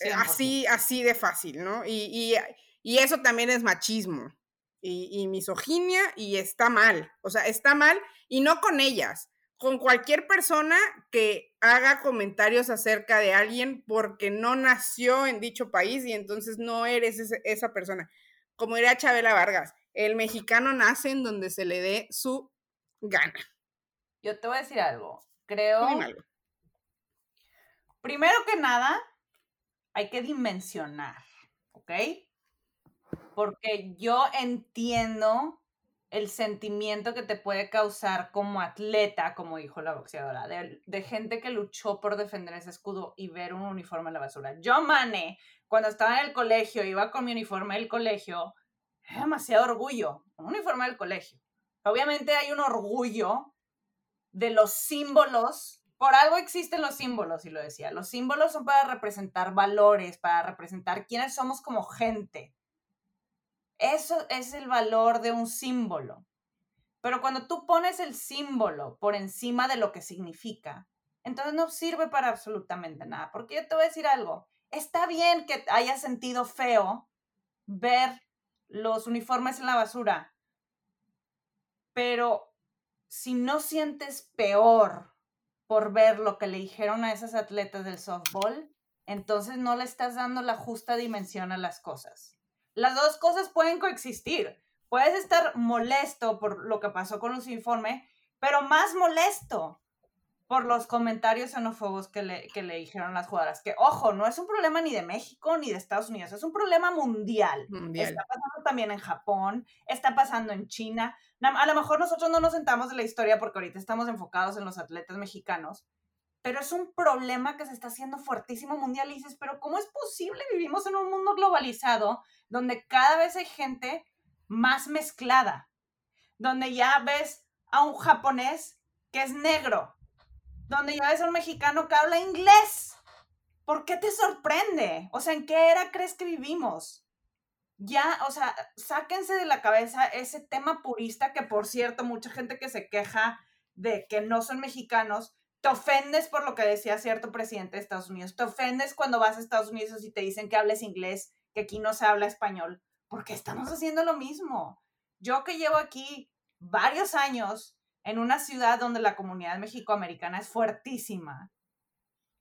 Eh, así, así de fácil, ¿no? Y, eso también es machismo y, misoginia y está mal, o sea, está mal y no con ellas, con cualquier persona que haga comentarios acerca de alguien porque no nació en dicho país y entonces no eres esa persona. Como diría Chabela Vargas, el mexicano nace en donde se le dé su gana. Yo te voy a decir algo, creo... Primero que nada, hay que dimensionar, ¿ok? Porque yo entiendo el sentimiento que te puede causar como atleta, como dijo la boxeadora, de, gente que luchó por defender ese escudo y ver un uniforme en la basura. Yo, Mane, cuando estaba en el colegio, iba con mi uniforme del colegio, era demasiado orgullo, un uniforme del colegio. Obviamente hay un orgullo de los símbolos por algo existen los símbolos, y lo decía. Los símbolos son para representar valores, para representar quiénes somos como gente. Eso es el valor de un símbolo. Pero cuando tú pones el símbolo por encima de lo que significa, entonces no sirve para absolutamente nada. Porque yo te voy a decir algo. Está bien que haya sentido feo ver los uniformes en la basura, pero si no sientes peor por ver lo que le dijeron a esas atletas del softball, entonces no le estás dando la justa dimensión a las cosas. Las dos cosas pueden coexistir. Puedes estar molesto por lo que pasó con los informes, pero más molesto por los comentarios xenófobos que le, que le dijeron las jugadoras. Que, ojo, no es un problema ni de México ni de Estados Unidos, es un problema mundial. mundial. Está pasando también en Japón, está pasando en China. A lo mejor nosotros no nos sentamos de la historia porque ahorita estamos enfocados en los atletas mexicanos, pero es un problema que se está haciendo fuertísimo mundial. Y dices, pero ¿cómo es posible? Vivimos en un mundo globalizado donde cada vez hay gente más mezclada, donde ya ves a un japonés que es negro, donde ya ves a un mexicano que habla inglés. ¿Por qué te sorprende? O sea, ¿en qué era crees que vivimos? Ya, o sea, sáquense de la cabeza ese tema purista que, por cierto, mucha gente que se queja de que no son mexicanos, te ofendes por lo que decía cierto presidente de Estados Unidos, te ofendes cuando vas a Estados Unidos y te dicen que hables inglés, que aquí no se habla español, porque estamos haciendo lo mismo. Yo que llevo aquí varios años en una ciudad donde la comunidad mexicoamericana es fuertísima,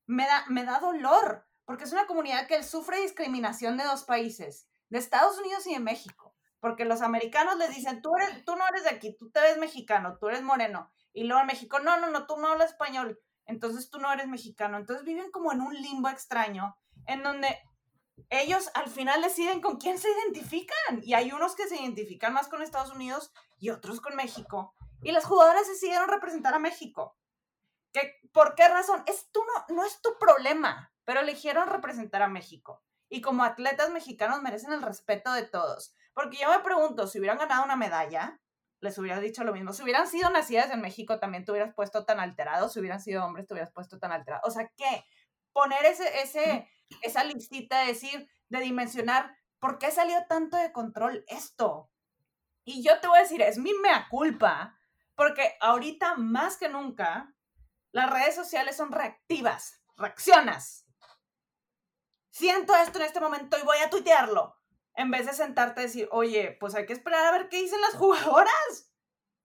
me da, me da dolor, porque es una comunidad que sufre discriminación de dos países, de Estados Unidos y de México, porque los americanos les dicen, tú, eres, tú no eres de aquí, tú te ves mexicano, tú eres moreno, y luego en México, no, no, no, tú no hablas español, entonces tú no eres mexicano. Entonces viven como en un limbo extraño, en donde ellos al final deciden con quién se identifican. Y hay unos que se identifican más con Estados Unidos y otros con México. Y las jugadoras decidieron representar a México. ¿Qué, ¿Por qué razón? Es, tú no, no es tu problema, pero eligieron representar a México. Y como atletas mexicanos merecen el respeto de todos. Porque yo me pregunto, si hubieran ganado una medalla, les hubiera dicho lo mismo. Si hubieran sido nacidas en México, también te hubieras puesto tan alterado. Si hubieran sido hombres, te hubieras puesto tan alterado. O sea, ¿qué? Poner ese, ese, esa listita de decir, de dimensionar, ¿por qué salió tanto de control esto? Y yo te voy a decir, es mi mea culpa, porque ahorita más que nunca, las redes sociales son reactivas, reaccionas. Siento esto en este momento y voy a tuitearlo en vez de sentarte a decir, oye, pues hay que esperar a ver qué dicen las jugadoras,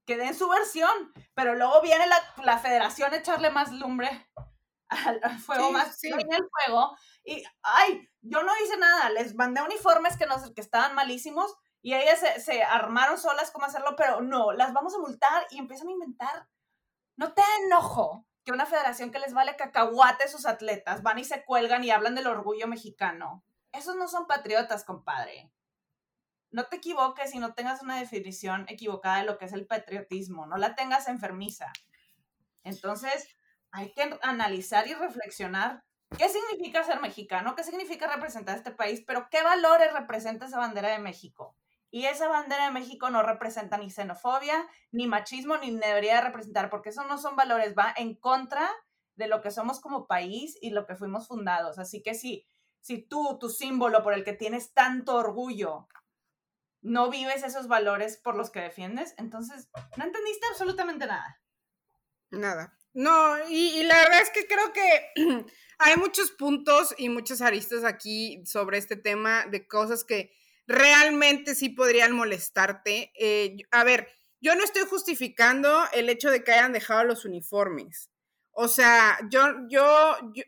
que den su versión, pero luego viene la, federación a echarle más lumbre al, fuego, más sí. el fuego, y, ay, yo no hice nada, les mandé uniformes que, no, que estaban malísimos, y ellas se, se armaron solas cómo hacerlo, pero no, las vamos a multar y empiezan a inventar. No te enojo que una federación que les vale cacahuate sus atletas van y se cuelgan y hablan del orgullo mexicano esos no son patriotas, compadre. No te equivoques y no tengas una definición equivocada de lo que es el patriotismo, no la tengas enfermiza. Entonces, hay que analizar y reflexionar qué significa ser mexicano, qué significa representar este país, pero qué valores representa esa bandera de México. Y esa bandera de México no representa ni xenofobia, ni machismo, ni debería representar, porque esos no son valores, va en contra de lo que somos como país y lo que fuimos fundados. Así que sí, si tú, tu símbolo por el que tienes tanto orgullo, no vives esos valores por los que defiendes, entonces no entendiste absolutamente nada. Nada. No, y, la verdad es que creo que hay muchos puntos y muchas aristas aquí sobre este tema de cosas que realmente sí podrían molestarte. Eh, a ver, yo no estoy justificando el hecho de que hayan dejado los uniformes. O sea, yo, yo, yo,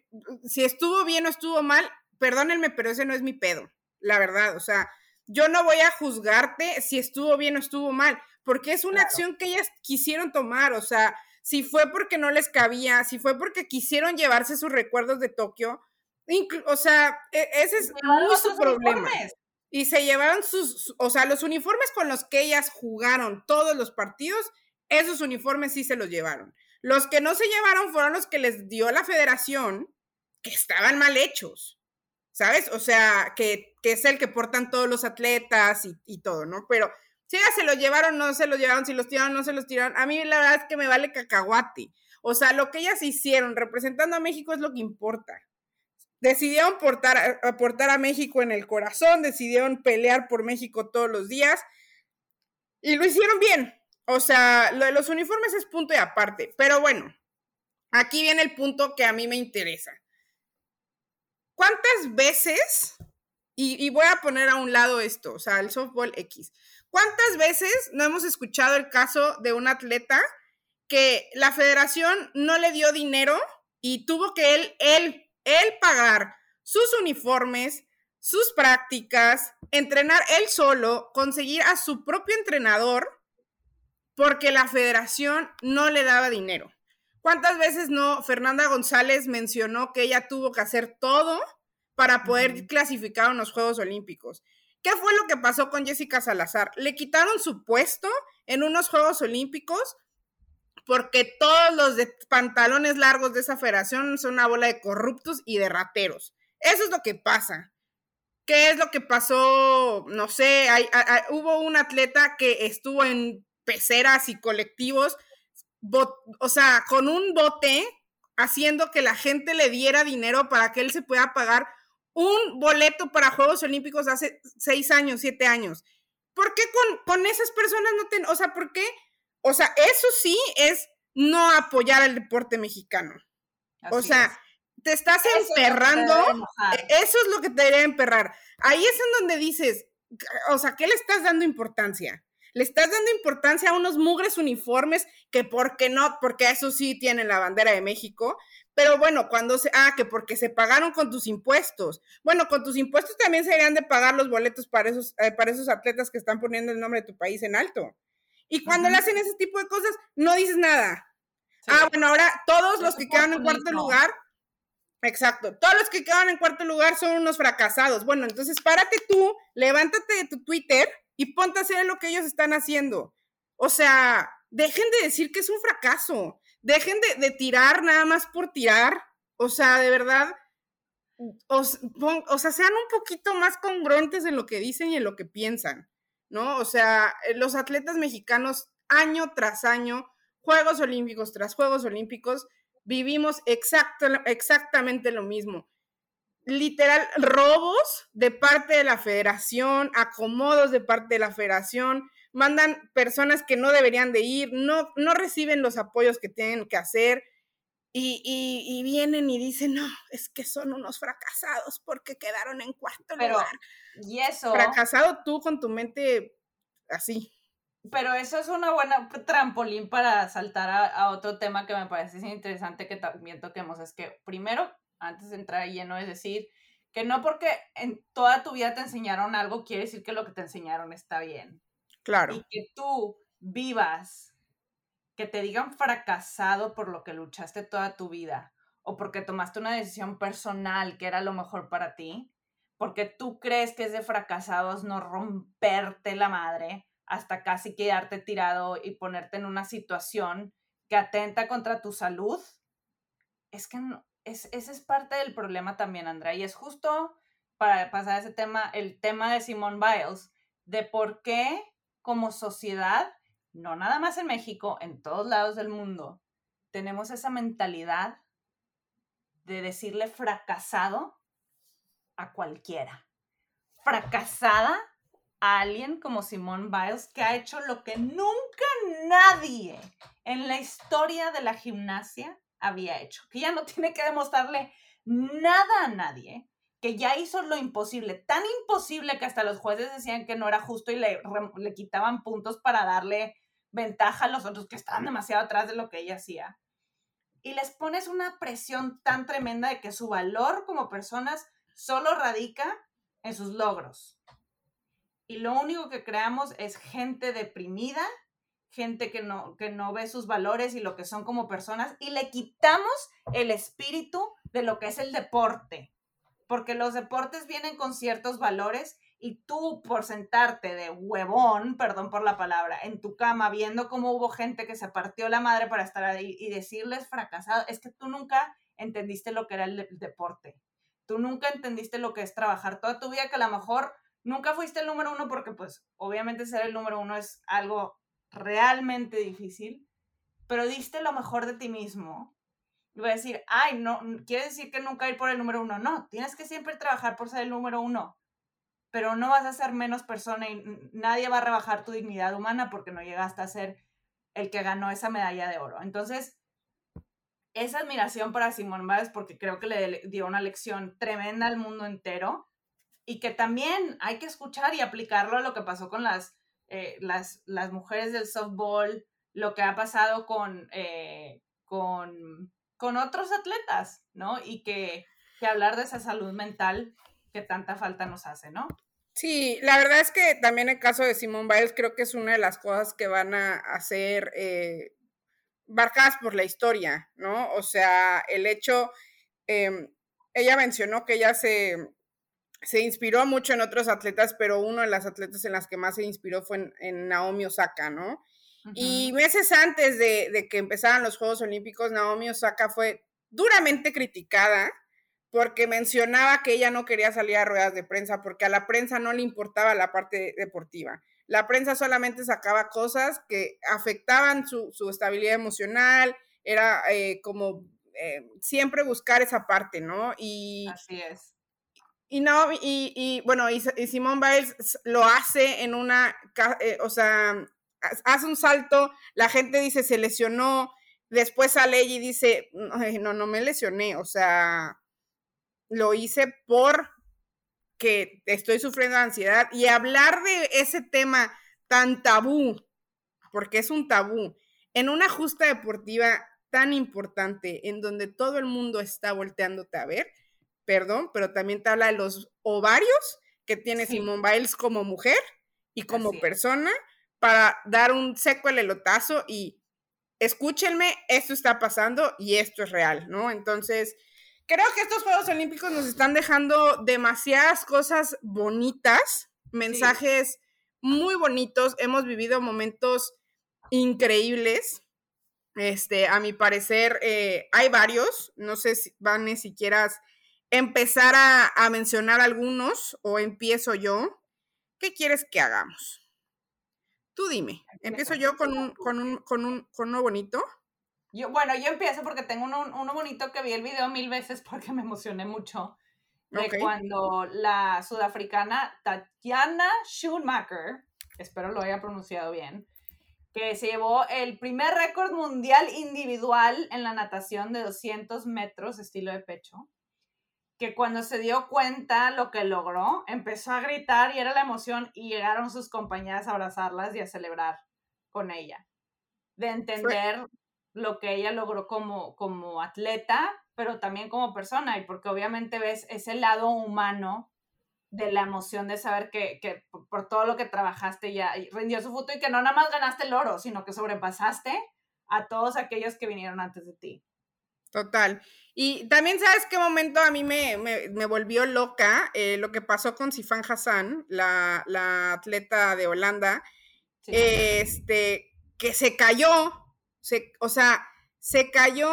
si estuvo bien o estuvo mal, perdónenme, pero ese no es mi pedo, la verdad. O sea, yo no voy a juzgarte si estuvo bien o estuvo mal, porque es una acción que ellas quisieron tomar. O sea, si fue porque no les cabía, si fue porque quisieron llevarse sus recuerdos de Tokio, o sea, e, ese es muy su problema. Y se llevaron sus, o sea, los uniformes con los que ellas jugaron todos los partidos, esos uniformes sí se los llevaron. Los que no se llevaron fueron los que les dio la federación, que estaban mal hechos. ¿Sabes? O sea, que, es el que portan todos los atletas y, todo, ¿no? Pero si ya se lo llevaron, no se lo llevaron, si los tiraron, no se los tiraron, a mí la verdad es que me vale cacahuate. O sea, lo que ellas hicieron representando a México es lo que importa. Decidieron portar, aportar a México en el corazón, decidieron pelear por México todos los días y lo hicieron bien. O sea, lo de los uniformes es punto y aparte. Pero bueno, aquí viene el punto que a mí me interesa. ¿Cuántas veces, y, voy a poner a un lado esto, o sea, el softball X, ¿cuántas veces no hemos escuchado el caso de un atleta que la federación no le dio dinero y tuvo que él, él, él pagar sus uniformes, sus prácticas, entrenar él solo, conseguir a su propio entrenador, porque la federación no le daba dinero. ¿Cuántas veces no Fernanda González mencionó que ella tuvo que hacer todo para poder clasificar a los Juegos Olímpicos? ¿Qué fue lo que pasó con Jessica Salazar? Le quitaron su puesto en unos Juegos Olímpicos porque todos los de pantalones largos de esa federación son una bola de corruptos y de rateros. Eso es lo que pasa. ¿Qué es lo que pasó? No sé, hubo un atleta que estuvo en peceras y colectivos o sea, con un bote haciendo que la gente le diera dinero para que él se pueda pagar un boleto para Juegos Olímpicos hace seis años, siete años. ¿Por qué con, con esas personas no ten, o sea, por qué? O sea, eso sí es no apoyar el deporte mexicano. o sea, te estás emperrando. E, eso es lo que te debería emperrar. Ahí es en donde dices, o sea, ¿qué le estás dando importancia? Le estás dando importancia a unos mugres uniformes que, ¿por qué no? Porque eso sí tienen la bandera de México. Pero bueno, cuando se, ah, que porque se pagaron con tus impuestos. Bueno, con tus impuestos también se deberían de pagar los boletos para esos, eh, para esos atletas que están poniendo el nombre de tu país en alto. Y cuando le hacen ese tipo de cosas, no dices nada. Ah, bueno, ahora todos los que quedan en cuarto lugar, exacto, todos los que quedan en cuarto lugar son unos fracasados. Bueno, entonces párate tú, levántate de tu Twitter y ponte a hacer lo que ellos están haciendo. O sea, dejen de decir que es un fracaso, dejen de, tirar nada más por tirar. O sea, de verdad, o, sea, sean un poquito más congruentes en lo que dicen y en lo que piensan, ¿no? O sea, los atletas mexicanos año tras año, Juegos Olímpicos tras Juegos Olímpicos, vivimos exactamente lo mismo literal robos de parte de la federación, acomodos de parte de la federación, mandan personas que no deberían de ir, no, no reciben los apoyos que tienen que hacer y, vienen y dicen, no, es que son unos fracasados porque quedaron en cuarto lugar. Y eso... Fracasado tú con tu mente así. Pero eso es una buena trampolín para saltar a, a otro tema que me parece interesante que también toquemos. Es que primero antes de entrar lleno, es decir, que no porque en toda tu vida te enseñaron algo, quiere decir que lo que te enseñaron está bien. Claro. Y que tú vivas, que te digan fracasado por lo que luchaste toda tu vida, o porque tomaste una decisión personal que era lo mejor para ti, porque tú crees que es de fracasados no romperte la madre hasta casi quedarte tirado y ponerte en una situación que atenta contra tu salud, es que no, es, ese es parte del problema también, Andrea, y es justo para pasar ese tema, el tema de Simone Biles, de por qué como sociedad, no nada más en México, en todos lados del mundo, tenemos esa mentalidad de decirle fracasado a cualquiera. Fracasada a alguien como Simone Biles que ha hecho lo que nunca nadie en la historia de la gimnasia había hecho, que ya no tiene que demostrarle nada a nadie, que ya hizo lo imposible, tan imposible que hasta los jueces decían que no era justo y le, le quitaban puntos para darle ventaja a los otros que estaban demasiado atrás de lo que ella hacía. Y les pones una presión tan tremenda de que su valor como personas solo radica en sus logros. Y lo único que creamos es gente deprimida gente que no, que no ve sus valores y lo que son como personas y le quitamos el espíritu de lo que es el deporte, porque los deportes vienen con ciertos valores y tú por sentarte de huevón, perdón por la palabra, en tu cama viendo cómo hubo gente que se partió la madre para estar ahí y decirles fracasado, es que tú nunca entendiste lo que era el, deporte. Tú nunca entendiste lo que es trabajar toda tu vida, que a lo mejor nunca fuiste el número uno porque pues obviamente ser el número uno es algo realmente difícil, pero diste lo mejor de ti mismo. Y voy a decir, ay, no, quiere decir que nunca ir por el número uno. No, tienes que siempre trabajar por ser el número uno, pero no vas a ser menos persona y nadie va a rebajar tu dignidad humana porque no llegaste a ser el que ganó esa medalla de oro. Entonces, esa admiración para Simón Biles porque creo que le dio una lección tremenda al mundo entero y que también hay que escuchar y aplicarlo a lo que pasó con las eh, las, las mujeres del softball, lo que ha pasado con, eh, con, con, otros atletas, ¿no? Y que, hablar de esa salud mental que tanta falta nos hace, ¿no? Sí, la verdad es que también el caso de Simone Biles creo que es una de las cosas que van a hacer eh, por la historia, ¿no? O sea, el hecho, em, ella mencionó que ella se, se inspiró mucho en otros atletas, pero uno de las atletas en las que más se inspiró fue en, Naomi Osaka, ¿no? Y meses antes de, que empezaran los Juegos Olímpicos, Naomi Osaka fue duramente criticada porque mencionaba que ella no quería salir a ruedas de prensa porque a la prensa no le importaba la parte deportiva. La prensa solamente sacaba cosas que afectaban su, estabilidad emocional, era eh, como eh, siempre buscar esa parte, ¿no? Y, Así es y no, y, bueno, y, Simón Biles lo hace en una, eh, o sea, hace un salto, la gente dice se lesionó, después sale y dice, no, no me lesioné, o sea, lo hice por que estoy sufriendo ansiedad y hablar de ese tema tan tabú, porque es un tabú, en una justa deportiva tan importante, en donde todo el mundo está volteándote a ver, perdón, pero también te habla de los ovarios que tiene Simone Biles como mujer y como persona para dar un seco el elotazo y escúchenme, esto está pasando y esto es real, ¿no? Entonces, creo que estos Juegos Olímpicos nos están dejando demasiadas cosas bonitas, mensajes muy bonitos, hemos vivido momentos increíbles. Este, a mi parecer, eh, hay varios, no sé si van si quieras empezar a, a mencionar algunos o empiezo yo. ¿Qué quieres que hagamos? Tú dime, empiezo yo con un, con un, con un, con uno bonito. Yo, bueno, yo empiezo porque tengo uno, uno, bonito que vi el video mil veces porque me emocioné mucho. De cuando la sudafricana Tatiana Schumacher, espero lo haya pronunciado bien, que se llevó el primer récord mundial individual en la natación de 200 metros estilo de pecho que cuando se dio cuenta lo que logró, empezó a gritar y era la emoción y llegaron sus compañeras a abrazarlas y a celebrar con ella. De entender lo que ella logró como, como atleta, pero también como persona, y porque obviamente ves ese lado humano de la emoción de saber que, que por todo lo que trabajaste ya rindió su fruto y que no nada más ganaste el oro, sino que sobrepasaste a todos aquellos que vinieron antes de ti. Total. Y también, ¿sabes qué momento a mí me, volvió loca? Eh, lo que pasó con Sifan Hassan, la, atleta de Holanda, este, que se cayó, se, o sea, se cayó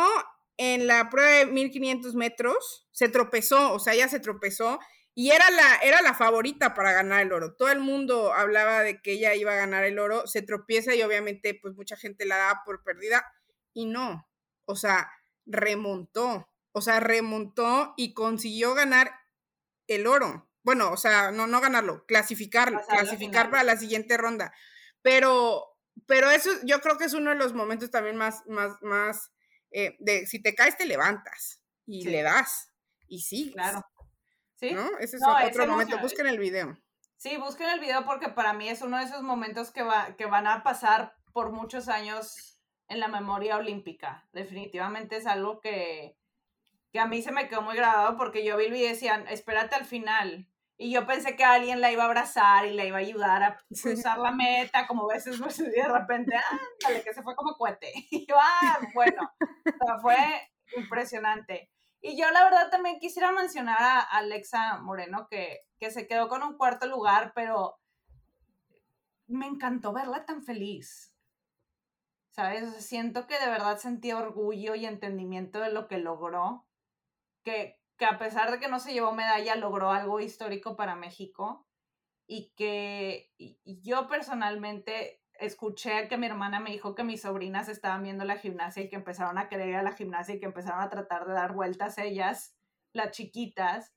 en la prueba de 1500 metros, se tropezó, o sea, ella se tropezó y era la, era la favorita para ganar el oro. Todo el mundo hablaba de que ella iba a ganar el oro, se tropieza y obviamente pues mucha gente la daba por perdida y no, o sea, remontó, o sea, remontó y consiguió ganar el oro. Bueno, o sea, no, no ganarlo, clasificarlo, clasificar para la siguiente ronda. Pero, pero eso yo creo que es uno de los momentos también más, más, más, eh, de si te caes te levantas y le das y sí. Claro. Sí. ¿No? Ese es otro momento. Busquen el video. Sí, busquen el video porque para mí es uno de esos momentos que, va, que van a pasar por muchos años en la memoria olímpica. Definitivamente es algo que, que a mí se me quedó muy grabado porque yo vi y decían, espérate al final. Y yo pensé que alguien la iba a abrazar y la iba a ayudar a cruzar la meta, como veces, pues, de repente, ándale, que se fue como cohete. Y yo, ah, bueno, fue impresionante. Y yo la verdad también quisiera mencionar a Alexa Moreno, que, que se quedó con un cuarto lugar, pero me encantó verla tan feliz. ¿Sabes? siento que de verdad sentí orgullo y entendimiento de lo que logró, que, que a pesar de que no se llevó medalla, logró algo histórico para México y que yo personalmente escuché que mi hermana me dijo que mis sobrinas estaban viendo la gimnasia y que empezaron a querer ir a la gimnasia y que empezaron a tratar de dar vueltas ellas, las chiquitas,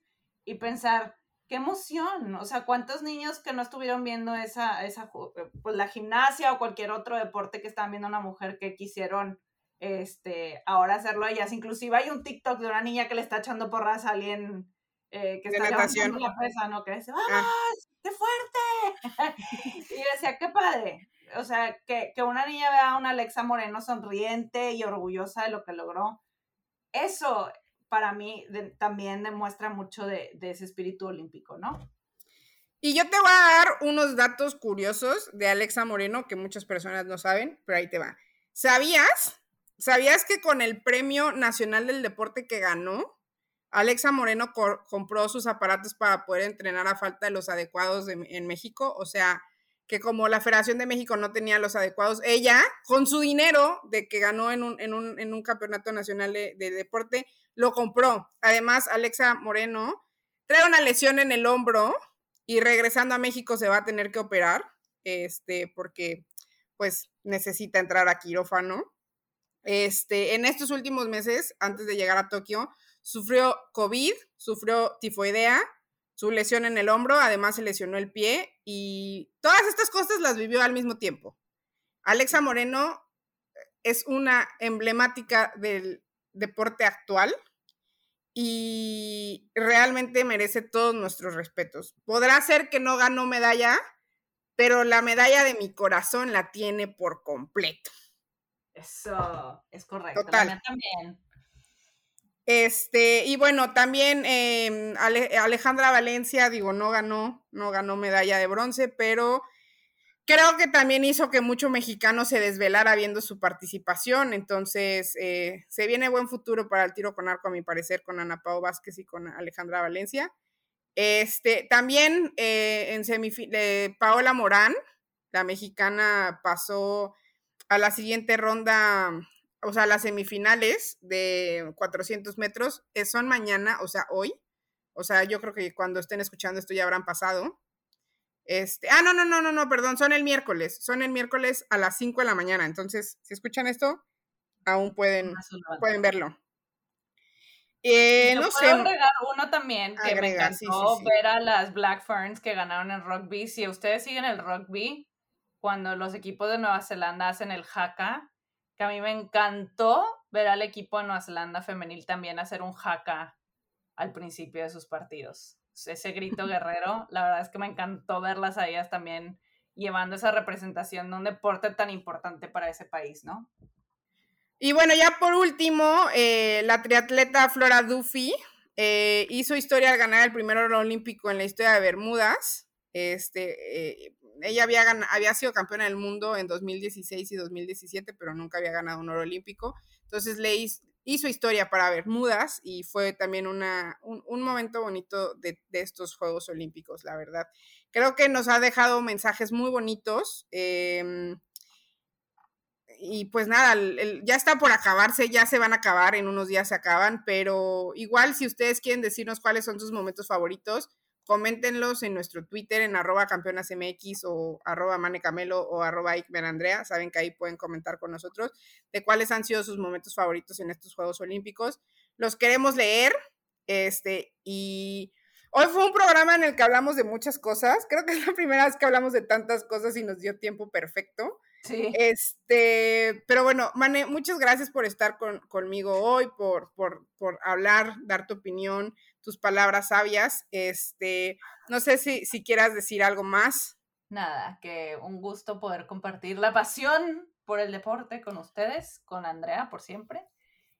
y pensar, qué emoción, o sea, cuántos niños que no estuvieron viendo esa, esa, eh, pues la gimnasia o cualquier otro deporte que estaban viendo una mujer que quisieron, este, ahora hacerlo ellas. Inclusive hay un TikTok de una niña que le está echando porras a alguien eh, que está levantando la pesa, ¿no? Que dice, ¡vamos! Ah. ¡Qué fuerte! y decía, qué padre. O sea, que, que una niña vea a una Alexa Moreno sonriente y orgullosa de lo que logró. Eso, para mí también demuestra mucho de, ese espíritu olímpico, ¿no? Y yo te voy a dar unos datos curiosos de Alexa Moreno que muchas personas no saben, pero ahí te va. ¿Sabías? ¿Sabías que con el Premio Nacional del Deporte que ganó, Alexa Moreno compró sus aparatos para poder entrenar a falta de los adecuados en México? O sea, que como la Federación de México no tenía los adecuados, ella, con su dinero de que ganó en un, en un, en un campeonato nacional de, deporte, lo compró. Además, Alexa Moreno trae una lesión en el hombro y regresando a México se va a tener que operar, este, porque pues necesita entrar a quirófano. Este, en estos últimos meses, antes de llegar a Tokio, sufrió COVID, sufrió tifoidea, su lesión en el hombro, además se lesionó el pie y todas estas cosas las vivió al mismo tiempo. Alexa Moreno es una emblemática del deporte actual y realmente merece todos nuestros respetos. Podrá ser que no ganó medalla, pero la medalla de mi corazón la tiene por completo. Eso es correcto. Total. también. Este, y bueno, también em, Alejandra Valencia, digo, no ganó, no ganó medalla de bronce, pero creo que también hizo que mucho mexicano se desvelara viendo su participación. Entonces, eh, se viene buen futuro para el tiro con arco, a mi parecer, con Ana Pao Vázquez y con Alejandra Valencia. Este, también eh, en semifinal, eh, Paola Morán, la mexicana, pasó a la siguiente ronda o sea, las semifinales de 400 metros eh, son mañana, o sea, hoy. O sea, yo creo que cuando estén escuchando esto ya habrán pasado. Este, ah, no, no, no, no, no, perdón, son el miércoles. Son el miércoles a las 5 de la mañana. Entonces, si escuchan esto, aún pueden, pueden verlo. Eh, no sé. agregar uno también que me encantó ver a las Black Ferns que ganaron en rugby. Si ustedes siguen el rugby, cuando los equipos de Nueva Zelanda hacen el haka, que a mí me encantó ver al equipo de Nueva Zelanda femenil también hacer un jaca al principio de sus partidos. Ese grito guerrero, la verdad es que me encantó verlas a ellas también llevando esa representación de un deporte tan importante para ese país, ¿no? Y bueno, ya por último, eh, la triatleta Flora Duffy eh, hizo historia al ganar el primer oro olímpico en la historia de Bermudas. Este, eh, ella había, había sido campeona del mundo en 2016 y 2017, pero nunca había ganado un oro olímpico. Entonces le historia para Bermudas y fue también una, un, momento bonito de, estos Juegos Olímpicos, la verdad. Creo que nos ha dejado mensajes muy bonitos. Em, y pues nada, ya está por acabarse, ya se van a acabar, en unos días se acaban, pero igual si ustedes quieren decirnos cuáles son sus momentos favoritos, coméntenlos en nuestro Twitter en arroba campeonasmx o arroba manecamelo o arroba Andrea. Saben que ahí pueden comentar con nosotros de cuáles han sido sus momentos favoritos en estos Juegos Olímpicos. Los queremos leer. Este, y hoy fue un programa en el que hablamos de muchas cosas. Creo que es la primera vez que hablamos de tantas cosas y nos dio tiempo perfecto. Sí. Este, pero bueno, Mane, muchas gracias por estar conmigo hoy, por, por, por hablar, dar tu opinión, tus palabras sabias. Este, no sé si, si quieras decir algo más. Nada, que un gusto poder compartir la pasión por el deporte con ustedes, con Andrea por siempre,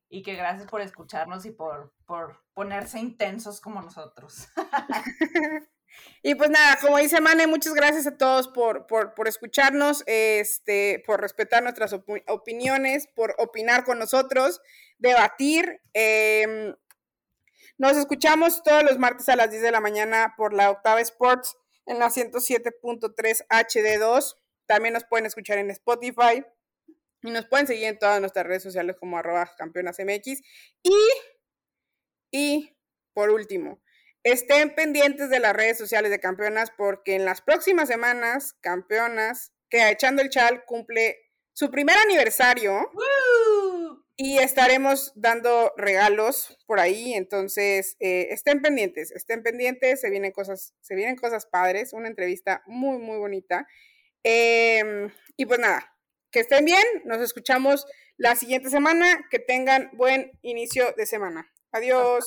y que gracias por escucharnos y por, por ponerse intensos como nosotros. Y pues nada, como dice Mane, muchas gracias a todos por, por, por escucharnos, este, por respetar nuestras opiniones, por opinar con nosotros, debatir. Eh, nos escuchamos todos los martes a las 10 de la mañana por la Octava Sports en la 107.3 HD2. También nos pueden escuchar en Spotify y nos pueden seguir en todas nuestras redes sociales como arroba campeonasmx. Y, y por último, estén pendientes de las redes sociales de campeonas porque en las próximas semanas, campeonas, que echando el chal cumple su primer aniversario y estaremos dando regalos por ahí, entonces eh, estén pendientes, estén pendientes, se vienen cosas, se vienen cosas padres, una entrevista muy, muy bonita. Em, y pues nada, que estén bien, nos escuchamos la siguiente semana, que tengan buen inicio de semana. Adiós.